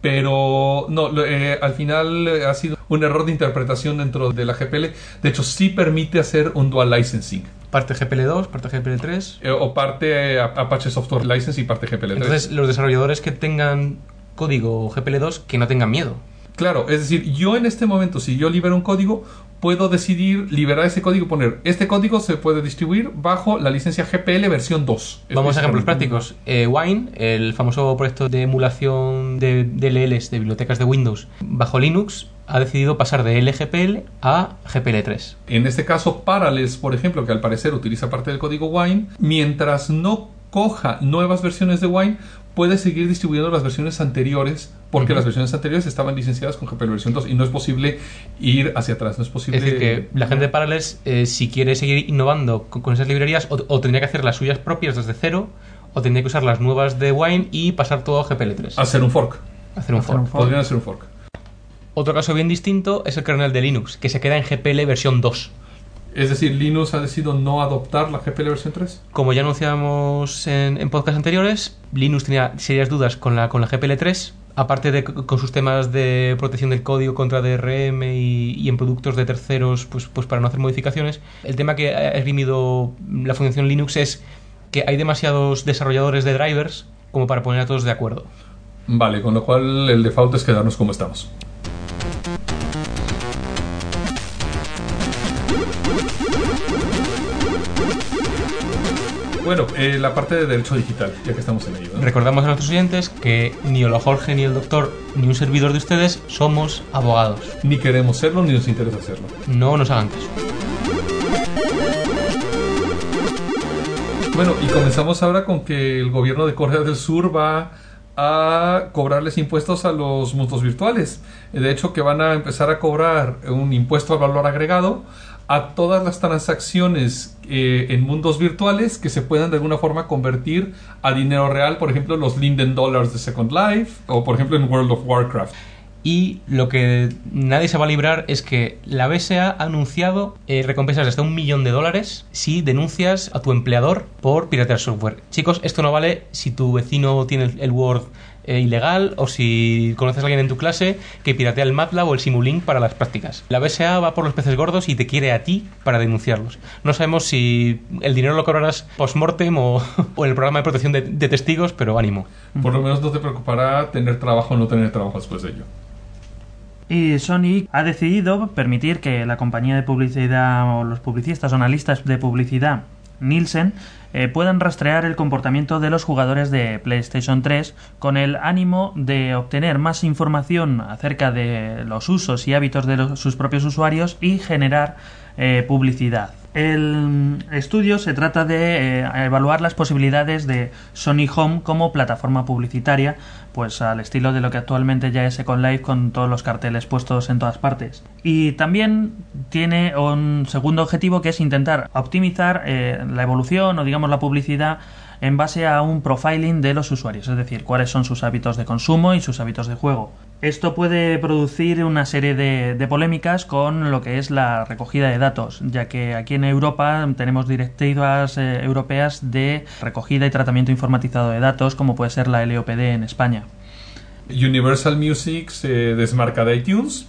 pero no, eh, al final eh, ha sido un error de interpretación dentro de la GPL. De hecho, sí permite hacer un dual licensing. Parte GPL2, parte GPL3. Eh, o parte Apache Software License y parte GPL3. Entonces, los desarrolladores que tengan código GPL2, que no tengan miedo. Claro, es decir, yo en este momento, si yo libero un código, puedo decidir liberar ese código y poner, este código se puede distribuir bajo la licencia GPL versión 2. Vamos a ejemplos prácticos. Eh, Wine, el famoso proyecto de emulación de DLLs, de bibliotecas de Windows, bajo Linux, ha decidido pasar de LGPL a GPL3. En este caso, Parallels, por ejemplo, que al parecer utiliza parte del código Wine, mientras no coja nuevas versiones de Wine, puede seguir distribuyendo las versiones anteriores, porque las versiones anteriores estaban licenciadas con GPL versión 2 y no es posible ir hacia atrás, no es posible... Es decir, que la gente de Parallels, eh, si quiere seguir innovando con, con esas librerías, o, o tendría que hacer las suyas propias desde cero, o tendría que usar las nuevas de Wine y pasar todo a GPL3. Hacer un fork. Hacer un hacer fork. un fork. Podrían hacer un fork. Otro caso bien distinto es el kernel de Linux, que se queda en GPL versión 2. Es decir, Linux ha decidido no adoptar la GPL versión 3. Como ya anunciamos en, en podcasts anteriores, Linux tenía serias dudas con la, con la GPL3, aparte de con sus temas de protección del código contra DRM y, y en productos de terceros, pues, pues para no hacer modificaciones. El tema que ha esgrimido la fundación Linux es que hay demasiados desarrolladores de drivers como para poner a todos de acuerdo. Vale, con lo cual el default es quedarnos como estamos. Bueno, eh, la parte de derecho digital, ya que estamos en ello. ¿no? Recordamos a nuestros oyentes que ni Olo Jorge, ni el doctor, ni un servidor de ustedes somos abogados. Ni queremos serlo, ni nos interesa serlo. No nos hagan caso. Bueno, y comenzamos ahora con que el gobierno de Corea del Sur va a cobrarles impuestos a los mundos virtuales. De hecho, que van a empezar a cobrar un impuesto al valor agregado a todas las transacciones eh, en mundos virtuales que se puedan de alguna forma convertir a dinero real, por ejemplo, los Linden Dollars de Second Life o por ejemplo en World of Warcraft. Y lo que nadie se va a librar es que la BSA ha anunciado eh, recompensas hasta un millón de dólares si denuncias a tu empleador por piratear software. Chicos, esto no vale si tu vecino tiene el Word eh, ilegal o si conoces a alguien en tu clase que piratea el MATLAB o el Simulink para las prácticas. La BSA va por los peces gordos y te quiere a ti para denunciarlos. No sabemos si el dinero lo cobrarás post-mortem o, o en el programa de protección de, de testigos, pero ánimo. Por lo menos no te preocupará tener trabajo o no tener trabajo después de ello. Y Sony ha decidido permitir que la compañía de publicidad o los publicistas o analistas de publicidad Nielsen eh, puedan rastrear el comportamiento de los jugadores de PlayStation 3 con el ánimo de obtener más información acerca de los usos y hábitos de sus propios usuarios y generar eh, publicidad. El estudio se trata de eh, evaluar las posibilidades de Sony Home como plataforma publicitaria, pues al estilo de lo que actualmente ya es Second Life con todos los carteles puestos en todas partes. Y también tiene un segundo objetivo que es intentar optimizar eh, la evolución o digamos la publicidad en base a un profiling de los usuarios, es decir, cuáles son sus hábitos de consumo y sus hábitos de juego. Esto puede producir una serie de, polémicas con lo que es la recogida de datos, ya que aquí en Europa tenemos directivas eh, europeas de recogida y tratamiento informatizado de datos, como puede ser la LOPD en España. Universal Music se desmarca de iTunes.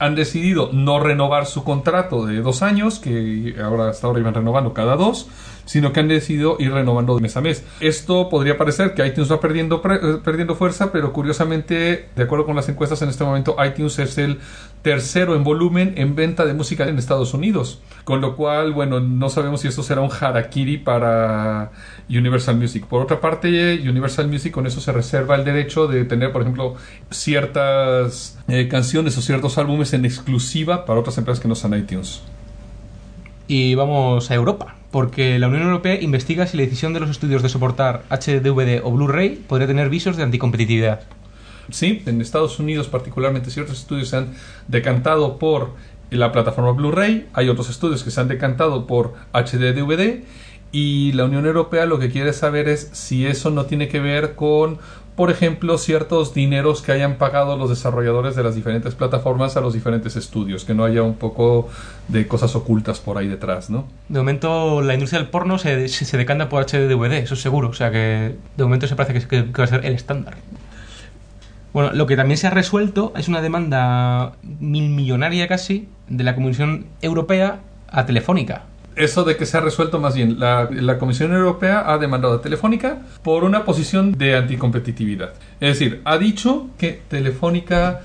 Han decidido no renovar su contrato de dos años, que ahora hasta ahora iban renovando cada dos, sino que han decidido ir renovando mes a mes. Esto podría parecer que iTunes va perdiendo, eh, perdiendo fuerza, pero curiosamente, de acuerdo con las encuestas en este momento, iTunes es el tercero en volumen en venta de música en Estados Unidos. Con lo cual, bueno, no sabemos si esto será un harakiri para Universal Music. Por otra parte, Universal Music con eso se reserva el derecho de tener, por ejemplo, ciertas eh, canciones o ciertos álbumes en exclusiva para otras empresas que no sean iTunes. Y vamos a Europa, porque la Unión Europea investiga si la decisión de los estudios de soportar HDVD o Blu-ray podría tener visos de anticompetitividad. Sí, en Estados Unidos particularmente ciertos estudios se han decantado por la plataforma Blu-ray, hay otros estudios que se han decantado por HD-DVD y la Unión Europea lo que quiere saber es si eso no tiene que ver con por ejemplo, ciertos dineros que hayan pagado los desarrolladores de las diferentes plataformas a los diferentes estudios, que no haya un poco de cosas ocultas por ahí detrás, ¿no? De momento la industria del porno se, se, decanta por HDVD, eso es seguro. O sea que de momento se parece que, que- que va a ser el estándar. Bueno, lo que también se ha resuelto es una demanda mil millonaria casi de la Comisión Europea a Telefónica. Eso de que se ha resuelto más bien, la, Comisión Europea ha demandado a Telefónica por una posición de anticompetitividad. Es decir, ha dicho que Telefónica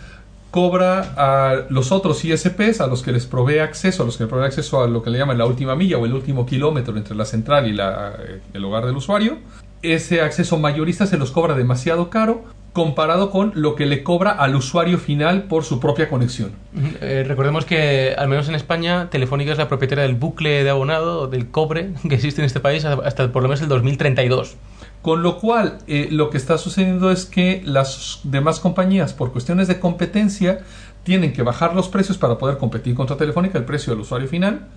cobra a los otros ISPs, a los que les provee acceso, a los que les provee acceso a lo que le llaman la última milla o el último kilómetro entre la central y la- el hogar del usuario. Ese acceso mayorista se los cobra demasiado caro comparado con lo que le cobra al usuario final por su propia conexión. Eh, recordemos que, al menos en España, Telefónica es la propietaria del bucle de abonado, del cobre, que existe en este país hasta por lo menos el 2032. Con lo cual, eh, lo que está sucediendo es que las demás compañías, por cuestiones de competencia, tienen que bajar los precios para poder competir contra Telefónica, el precio del usuario final.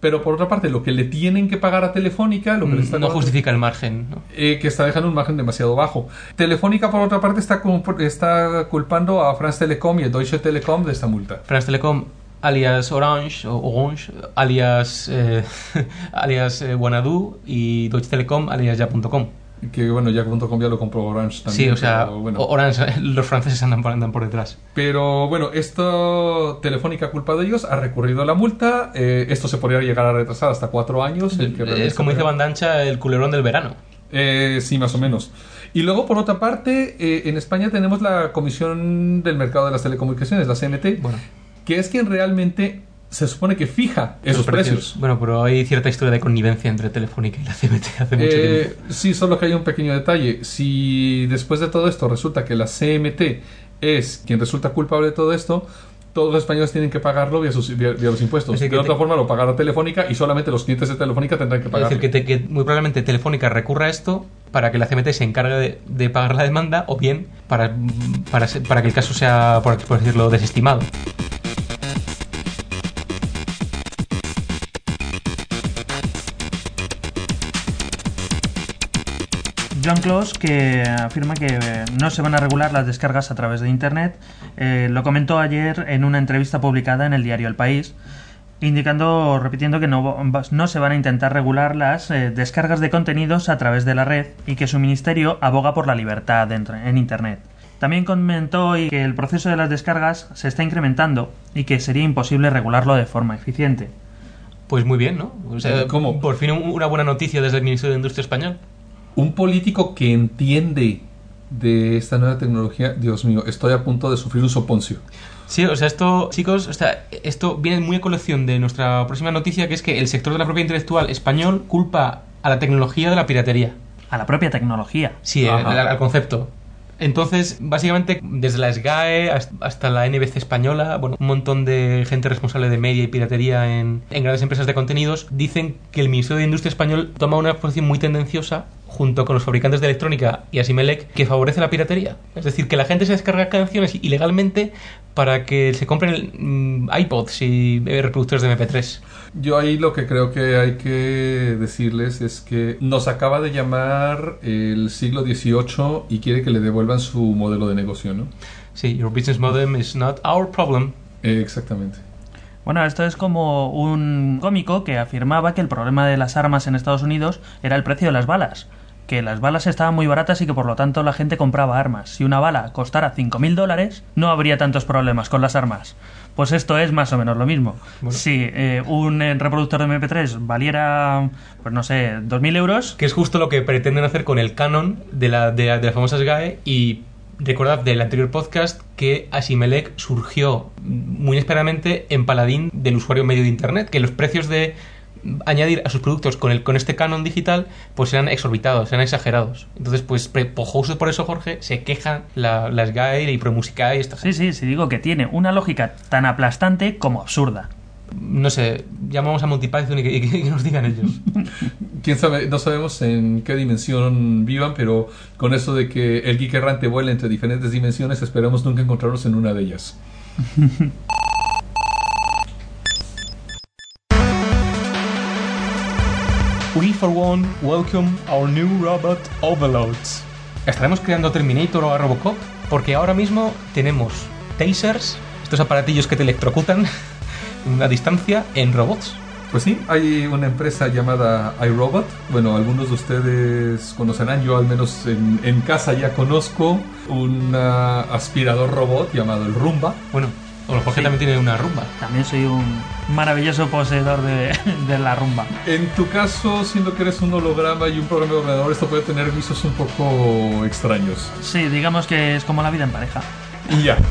Pero por otra parte, lo que le tienen que pagar a Telefónica, lo que le está Mm, No justifica el margen. ¿no? eh, que está dejando un margen demasiado bajo. Telefónica, por otra parte, está, está culpando a France Telecom y a Deutsche Telekom de esta multa. France Telecom, alias Orange, o Orange, alias, eh, alias eh, Wanadu, y Deutsche Telekom, alias ya.com. Que bueno, ya .com ya lo compró Orange también. Sí, o sea, pero, bueno. Orange, los franceses andan por, andan por detrás. Pero bueno, esto Telefónica ha culpado de ellos, ha recurrido a la multa. eh, esto se podría llegar a retrasar hasta cuatro años. el que realmente Es como dice Bandancha, el culerón del verano. Eh, sí, más o menos. Y luego, por otra parte, eh, en España tenemos la Comisión del Mercado de las Telecomunicaciones, la CMT, Bueno, que es quien realmente se supone que fija esos los precios. Bueno, pero hay cierta historia de connivencia entre Telefónica y la CMT hace mucho Eh, tiempo. sí, solo que hay un pequeño detalle. Si después de todo esto resulta que la CMT es quien resulta culpable de todo esto, todos los españoles tienen que pagarlo vía, sus, vía- vía los impuestos. Es decir, de otra te- forma lo pagará Telefónica y solamente los clientes de Telefónica tendrán que Es pagar. decir, que, te- que muy probablemente Telefónica recurra a esto para que la CMT se encargue de, de pagar la demanda o bien para, para, para que el caso sea, por, por decirlo, desestimado. John Close, que afirma que no se van a regular las descargas a través de Internet, eh, lo comentó ayer en una entrevista publicada en el diario El País, indicando, repitiendo que no, no se van a intentar regular las eh, descargas de contenidos a través de la red y que su ministerio aboga por la libertad en, en Internet. También comentó hoy que el proceso de las descargas se está incrementando y que sería imposible regularlo de forma eficiente. Pues muy bien, ¿no? O sea, ¿Cómo? Por fin un- una buena noticia desde el Ministerio de Industria Español. Un político que entiende de esta nueva tecnología, Dios mío, estoy a punto de sufrir un soponcio. Sí, o sea, esto, chicos, o sea, esto viene muy a colección de nuestra próxima noticia, que es que el sector de la propiedad intelectual español culpa a la tecnología de la piratería. A la propia tecnología. Sí, al, al concepto. Entonces, básicamente, desde la SGAE hasta- la NBC española, bueno, un montón de gente responsable de media y piratería en, en grandes empresas de contenidos dicen que el Ministerio de Industria español toma una posición muy tendenciosa junto con los fabricantes de electrónica y Asimelec que favorece la piratería. Es decir, que la gente se descarga canciones ilegalmente para que se compren mm, iPods y eh, reproductores de MP3. Yo ahí lo que creo que hay que decirles es que nos acaba de llamar el siglo XVIII y quiere que le devuelvan su modelo de negocio, ¿no? Sí, your business model is not our problem. Eh, exactamente. Bueno, esto es como un cómico que afirmaba que el problema de las armas en Estados Unidos era el precio de las balas. Que las balas estaban muy baratas y que por lo tanto la gente compraba armas. Si una bala costara 5.000 dólares, no habría tantos problemas con las armas. Pues esto es más o menos lo mismo. Bueno. Si eh, un eh, reproductor de MP3 valiera, pues no sé, 2.000 euros, que es justo lo que pretenden hacer con el canon de la, de, la- de las famosas GAE y recordad del anterior podcast que Asimelec surgió muy inesperadamente en paladín del usuario medio de internet que los precios de añadir a sus productos con el con este canon digital pues eran exorbitados, eran exagerados entonces pues pre- po- justo por eso Jorge se quejan la- las GAE y ProMusicae y esta sí, sí, sí digo que tiene una lógica tan aplastante como absurda. no sé, llamamos a Monty Python y que, y que- que nos digan ellos Quién sabe, no sabemos en qué dimensión vivan, pero con eso de que el geek errante vuela entre diferentes dimensiones, esperamos nunca encontrarnos en una de ellas. We for one welcome our new robot overlords. ¿Estaremos creando Terminator o a Robocop? Porque ahora mismo tenemos tasers, estos aparatillos que te electrocutan a distancia, en robots. Pues sí, hay una empresa llamada iRobot. Bueno, algunos de ustedes conocerán, yo al menos en, en casa ya conozco un ah, aspirador robot llamado el Rumba. Bueno, o Sí. también tiene una rumba. También soy un maravilloso poseedor de, de la rumba. En tu caso, siendo que eres un holograma y un programa de ordenador, esto puede tener visos un poco extraños. Sí, digamos que es como la vida en pareja. Y ya.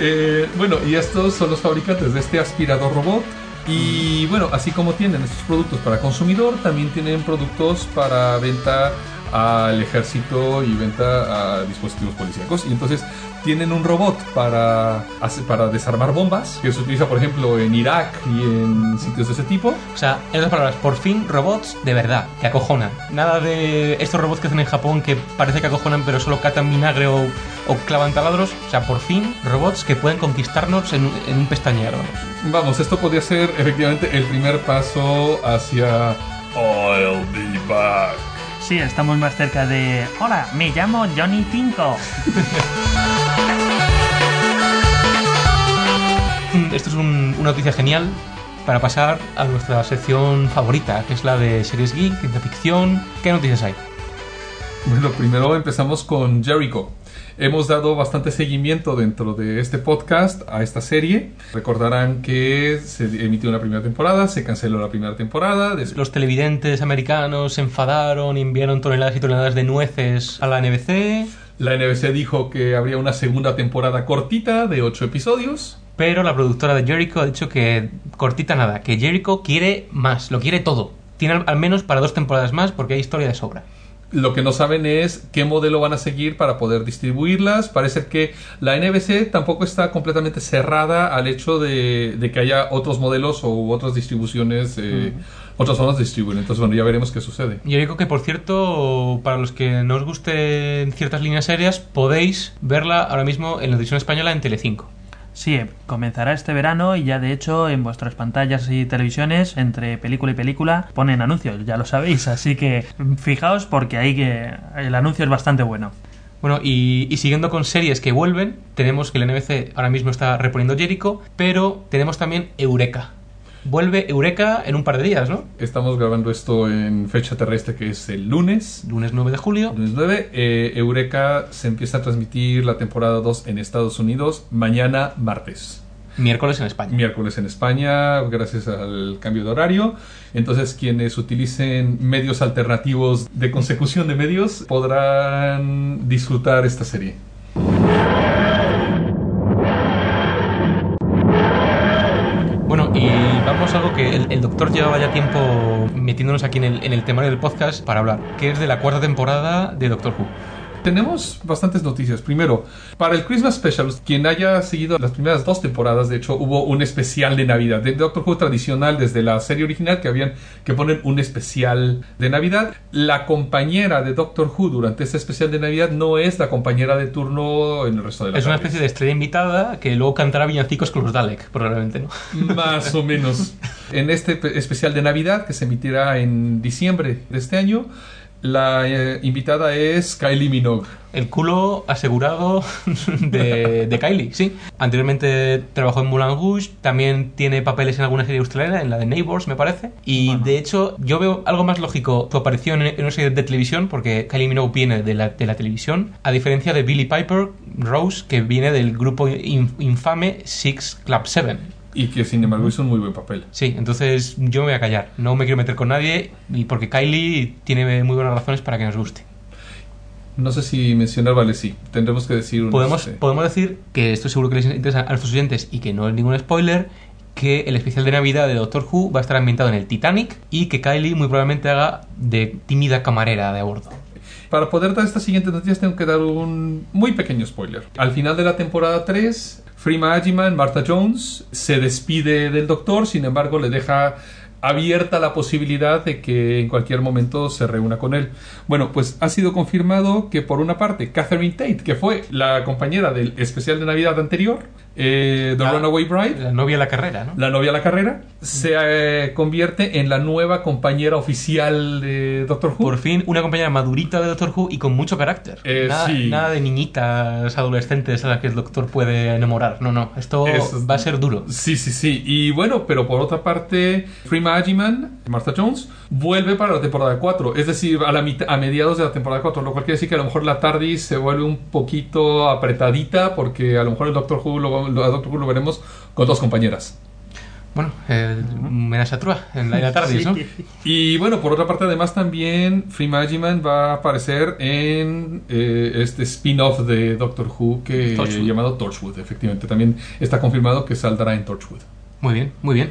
Eh, bueno, y estos son los fabricantes de este aspirador robot. Y bueno, así como tienen estos productos para consumidor, también tienen productos para venta al ejército y venta a dispositivos policíacos. Y entonces tienen un robot para, hace- para desarmar bombas, que se utiliza por ejemplo en Irak y en sitios de ese tipo. O sea, en otras palabras, por fin robots de verdad, que acojonan. Nada de estos robots que hacen en Japón que parece que acojonan pero solo catan vinagre o, o clavan taladros. O sea, por fin robots que pueden conquistarnos en, un- en un pestañear. vamos. Vamos, esto podría ser efectivamente el primer paso hacia I'll be back. Sí, estamos más cerca de... Hola, me llamo Johnny. Mm, Esto es un- una noticia genial para pasar a nuestra sección favorita, que es la de series geek, ciencia ficción. ¿Qué noticias hay? Bueno, primero empezamos con Jericho. Hemos dado bastante seguimiento dentro de este podcast a esta serie. Recordarán que se emitió una primera temporada, se canceló la primera temporada, Los televidentes americanos se enfadaron enviaron toneladas y toneladas de nueces a la NBC, la NBC dijo que habría una segunda temporada cortita de 8 episodios. pero la productora de Jericho ha dicho que cortita nada, que Jericho quiere más, lo quiere todo. Tiene al menos para dos temporadas más porque hay historia de sobra. Lo que no saben es qué modelo van a seguir para poder distribuirlas. Parece que la NBC tampoco está completamente cerrada al hecho de, de que haya otros modelos o otras distribuciones, eh, otras de distribuir. Entonces, bueno, ya veremos qué sucede. Jericho que, por cierto, para los que no os gusten ciertas líneas serias, podéis verla ahora mismo en la televisión española en Telecinco. Sí, comenzará este verano y ya de hecho en vuestras pantallas y televisiones, entre película y película, ponen anuncios, ya lo sabéis, así que fijaos porque ahí que el anuncio es bastante bueno. Bueno, y, y siguiendo con series que vuelven, tenemos que la NBC ahora mismo está reponiendo Jericho, pero tenemos también Eureka. Vuelve Eureka en un par de días, ¿no? Estamos grabando esto en fecha terrestre que es el lunes. Lunes 9 de julio. Lunes 9, eh, Eureka se empieza a transmitir la temporada 2 en Estados Unidos mañana martes. Miércoles en España. miércoles en España gracias al cambio de horario. Entonces quienes utilicen medios alternativos de consecución de medios podrán disfrutar esta serie. Doctor llevaba ya tiempo metiéndonos aquí en el temario del podcast para hablar, que es de la cuarta temporada de Doctor Who. Tenemos bastantes noticias. Primero, para el Christmas Special, quien haya seguido las primeras dos temporadas, de hecho, hubo un especial de Navidad. De Doctor Who tradicional, desde la serie original, que habían que poner un especial de Navidad. La compañera de Doctor Who durante este especial de Navidad no es la compañera de turno en el resto de la Es una especie de estrella invitada que luego cantará villancicos con los Dalek, probablemente, ¿no? Más o menos. En este pe- especial de Navidad, que se emitirá en diciembre de este año, la eh, invitada es Kylie Minogue. El culo asegurado de, de Kylie, sí. Anteriormente trabajó en Moulin Rouge, también tiene papeles en alguna serie australiana, en la de Neighbours, me parece. Y Bueno. de hecho, yo veo algo más lógico su aparición en, en una serie de televisión, porque Kylie Minogue viene de la, de la televisión, a diferencia de Billy Piper, Rose, que viene del grupo in- infame Six Club Seven. Y que sin embargo hizo un muy buen papel. Sí, entonces yo me voy a callar. No me quiero meter con nadie, y porque Kylie tiene muy buenas razones para que nos guste. No sé si mencionar, vale, sí. Tendremos que decir unos, Podemos, eh, podemos decir que esto seguro que les interesa a nuestros oyentes y que no es ningún spoiler, que el especial de Navidad de Doctor Who va a estar ambientado en el Titanic y que Kylie muy probablemente haga de tímida camarera de a bordo. Para poder dar estas siguientes noticias tengo que dar un muy pequeño spoiler. Al final de la temporada 3, Freema Agyeman, Martha Jones, se despide del doctor, sin embargo le deja abierta la posibilidad de que en cualquier momento se reúna con él. Bueno, pues ha sido confirmado que por una parte Catherine Tate, que fue la compañera del especial de Navidad anterior, eh, The La- Runaway Bride, La novia de la carrera, ¿no? la novia a la carrera, se eh, convierte en la nueva compañera oficial de Doctor Who. Por fin, una compañera madurita de Doctor Who y con mucho carácter. Eh, nada, sí. nada de niñitas adolescentes a las que el doctor puede enamorar. No, no. Esto es- va a ser duro. Sí, sí, sí. Y bueno, pero por otra parte, Freema Agyeman, Martha Jones, vuelve para la temporada 4. Es decir, a, la mitad- a mediados de la temporada 4. Lo cual quiere decir que a lo mejor la TARDIS se vuelve un poquito apretadita porque a lo mejor el Doctor Who lo, lo- a Doctor Who lo veremos con dos compañeras. Bueno, el Menage a Trois en la, en la tarde, ¿no? Y bueno, por otra parte, además también Freema Agyeman va a aparecer en eh, este spin-off de Doctor Who que Torchwood. llamado Torchwood. Efectivamente, también está confirmado que saldrá en Torchwood. Muy bien, muy bien.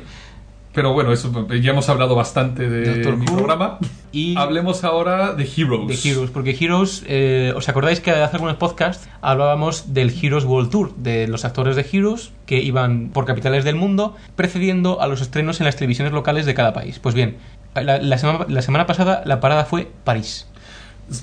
Pero bueno, eso ya hemos hablado bastante de Doctor mi Who. programa. Y Hablemos ahora de Heroes. de Heroes, porque Heroes, eh, ¿os acordáis que hace algunos podcasts hablábamos del Heroes World Tour, de los actores de Heroes que iban por capitales del mundo, precediendo a los estrenos en las televisiones locales de cada país? Pues bien, la, la semana, la semana pasada la parada fue París.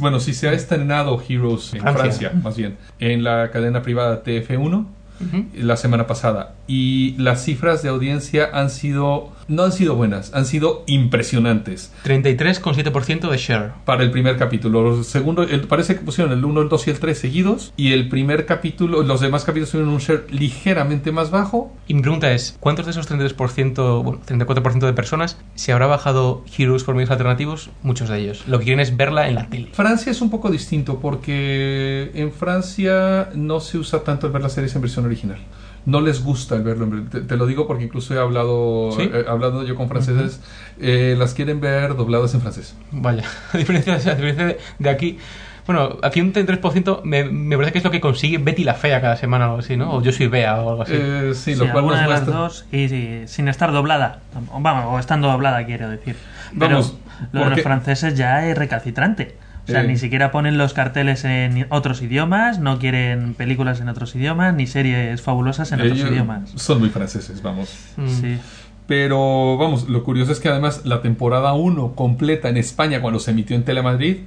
Bueno, sí se ha estrenado Heroes en Francia. Francia, más bien, en la cadena privada TF1 Ujú. la semana pasada. Y las cifras de audiencia han sido, no han sido buenas, han sido impresionantes. 33,7% de share. Para el primer capítulo. El segundo, el- parece que pusieron el 1, el 2 y el 3 seguidos. Y el primer capítulo, los demás capítulos tuvieron un share ligeramente más bajo. Y mi pregunta es, ¿cuántos de esos 33%, bueno, 34% de personas se habrá bajado Heroes por medios alternativos? Muchos de ellos. Lo que quieren es verla en la tele. Francia es un poco distinto porque en Francia no se usa tanto el ver las series en versión original. No les gusta el verlo. en- Te, te lo digo porque incluso he hablado, ¿Sí? eh, hablando yo con franceses, eh, las quieren ver dobladas en francés. Vaya, a diferencia, a diferencia de, de aquí. Bueno, aquí un 33% me, me parece que es lo que consigue Betty la Fea cada semana o algo así, ¿no? O Yo soy Bea o algo así. Eh, sí, Sí, lo cual nos de las muestra- dos y sí, sin estar doblada. Vamos, o estando doblada, quiero decir. Pero Vamos, lo de los franceses ya es recalcitrante. O sea, Eh. ni siquiera ponen los carteles en otros idiomas, no quieren películas en otros idiomas, ni series fabulosas en otros idiomas. son muy franceses, vamos. Mm. Sí. Pero vamos, lo curioso es que además la temporada 1 completa en España cuando se emitió en Telemadrid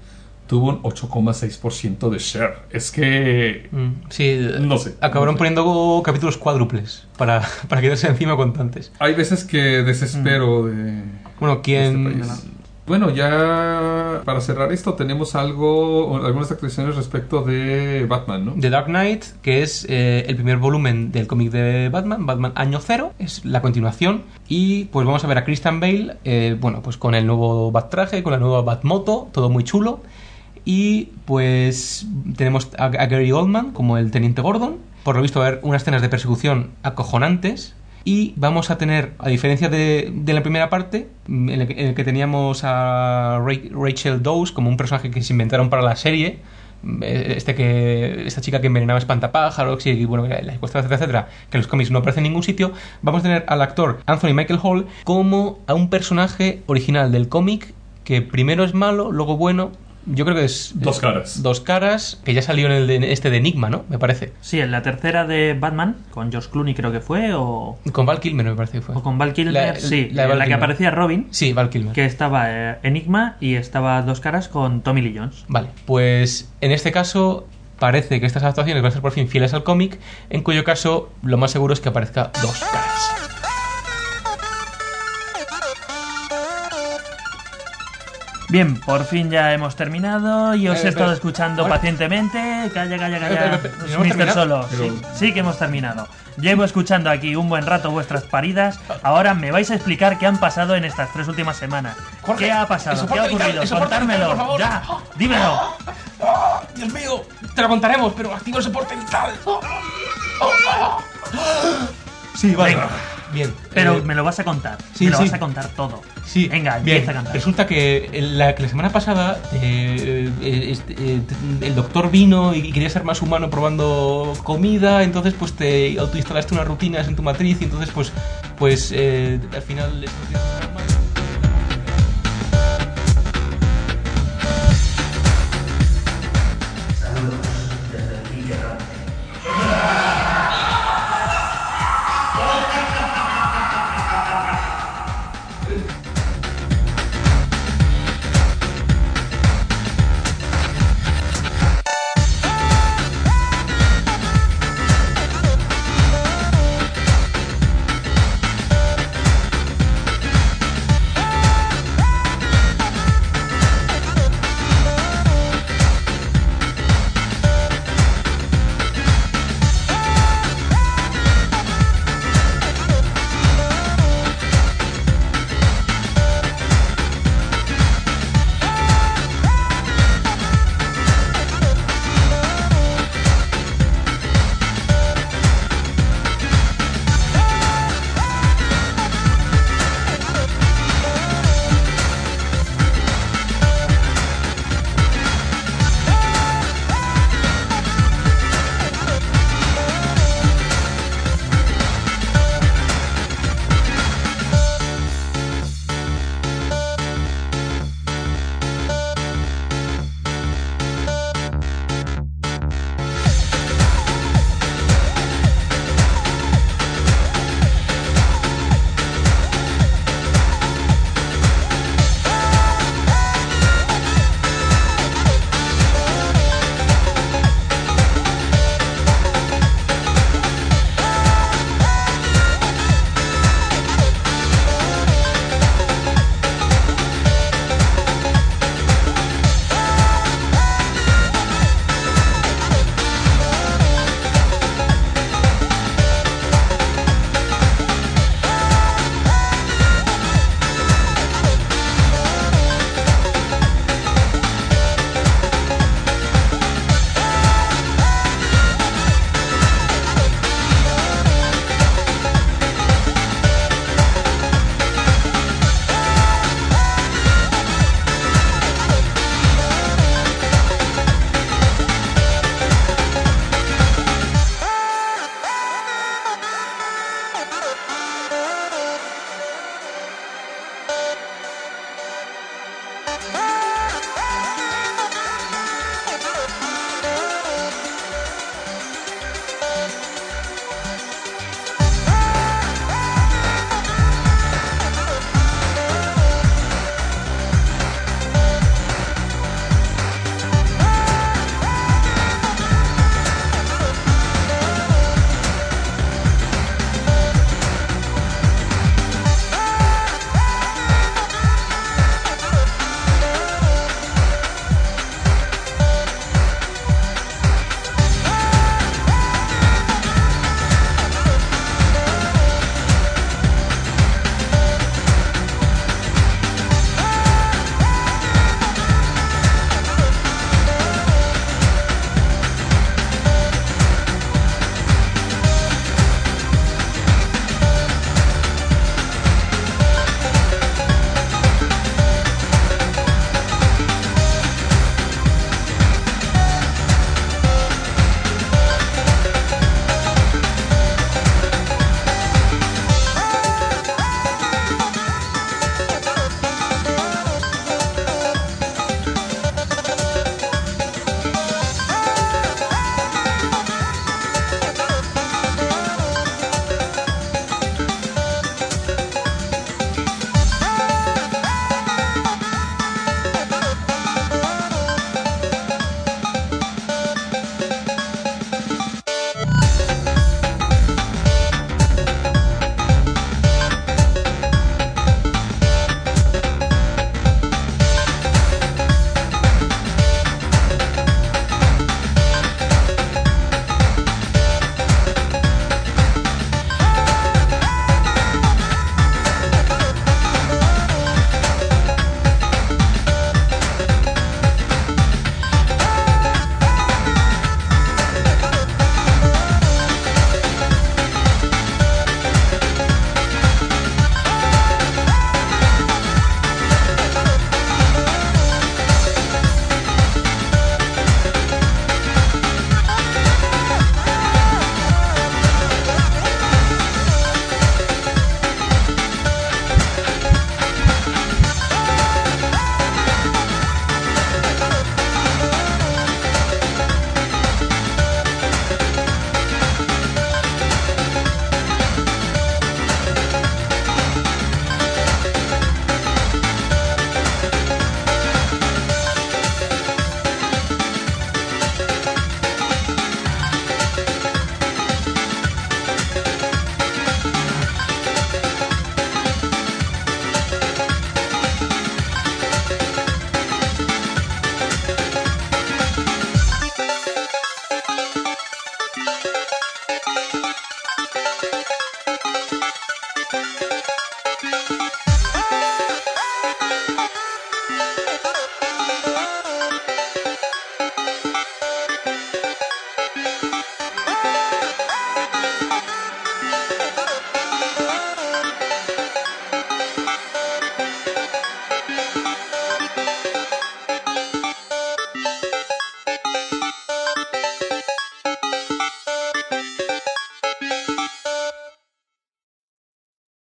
tuvo un 8,6% de share. Es que Mm, Sí, No sé, Acabaron no sé. poniendo capítulos cuádruples para, para quedarse encima constantes. hay veces que desespero de Bueno, quien. este. Bueno, ya para cerrar esto tenemos algo, algunas actualizaciones respecto de Batman, ¿no? The Dark Knight, que es eh, el primer volumen del cómic de Batman, Batman Año Cero, es la continuación. Y pues vamos a ver a Christian Bale, eh, bueno, pues con el nuevo Bat-traje, con la nueva Batmoto, todo muy chulo. Y pues tenemos a, a Gary Oldman como el Teniente Gordon. Por lo visto va a haber unas escenas de persecución acojonantes. Y vamos a tener, a diferencia de, de la primera parte, mm, en el, que, en el que teníamos a Ra- Rachel Dawes como un personaje que se inventaron para la serie, mm, eh, este que esta chica que envenenaba espantapájaros y bueno, la etcétera, etcétera, que en los cómics no aparece en ningún sitio, vamos a tener al actor Anthony Michael Hall como a un personaje original del cómic que primero es malo, luego bueno. Yo creo que es Dos caras. Dos caras, que ya salió en el de, este de Enigma, ¿no? Me parece. Sí, en la tercera de Batman, con George Clooney creo que fue, o, Con Val Kilmer me parece que fue. o con Val Kilmer, La- sí, la de en Val la que Kilmer. aparecía Robin, Sí, Val Kilmer. que estaba eh, Enigma y estaba Dos Caras con Tommy Lee Jones. Vale, pues en este caso parece que estas adaptaciones van a ser por fin fieles al cómic, en cuyo caso lo más seguro es que aparezca dos caras. Bien, por fin ya hemos terminado y os Eh, he estado espera. escuchando Ahora- pacientemente. Calla, calla, Eh, calla. ¿no hemos Mr. terminado? Solo. Pero- Sí, sí que hemos terminado. Llevo escuchando aquí un buen rato vuestras paridas. Ahora me vais a explicar qué han pasado en estas tres últimas semanas. Jorge, ¿Qué ha pasado? ¿Qué ha ocurrido? editar, Contármelo. por favor. Ya, dímelo. Dios mío, te lo contaremos, pero activa el soporte vital. Sí, Venga. Bien. Pero eh, me lo vas a contar. sí, me lo sí. vas a contar todo. Sí, Venga, bien. empieza a cantar. Resulta que la, que la semana pasada eh, eh, este, eh, el doctor vino y quería ser más humano probando comida, entonces pues te autoinstalaste unas rutinas en tu matriz y entonces pues pues eh, al final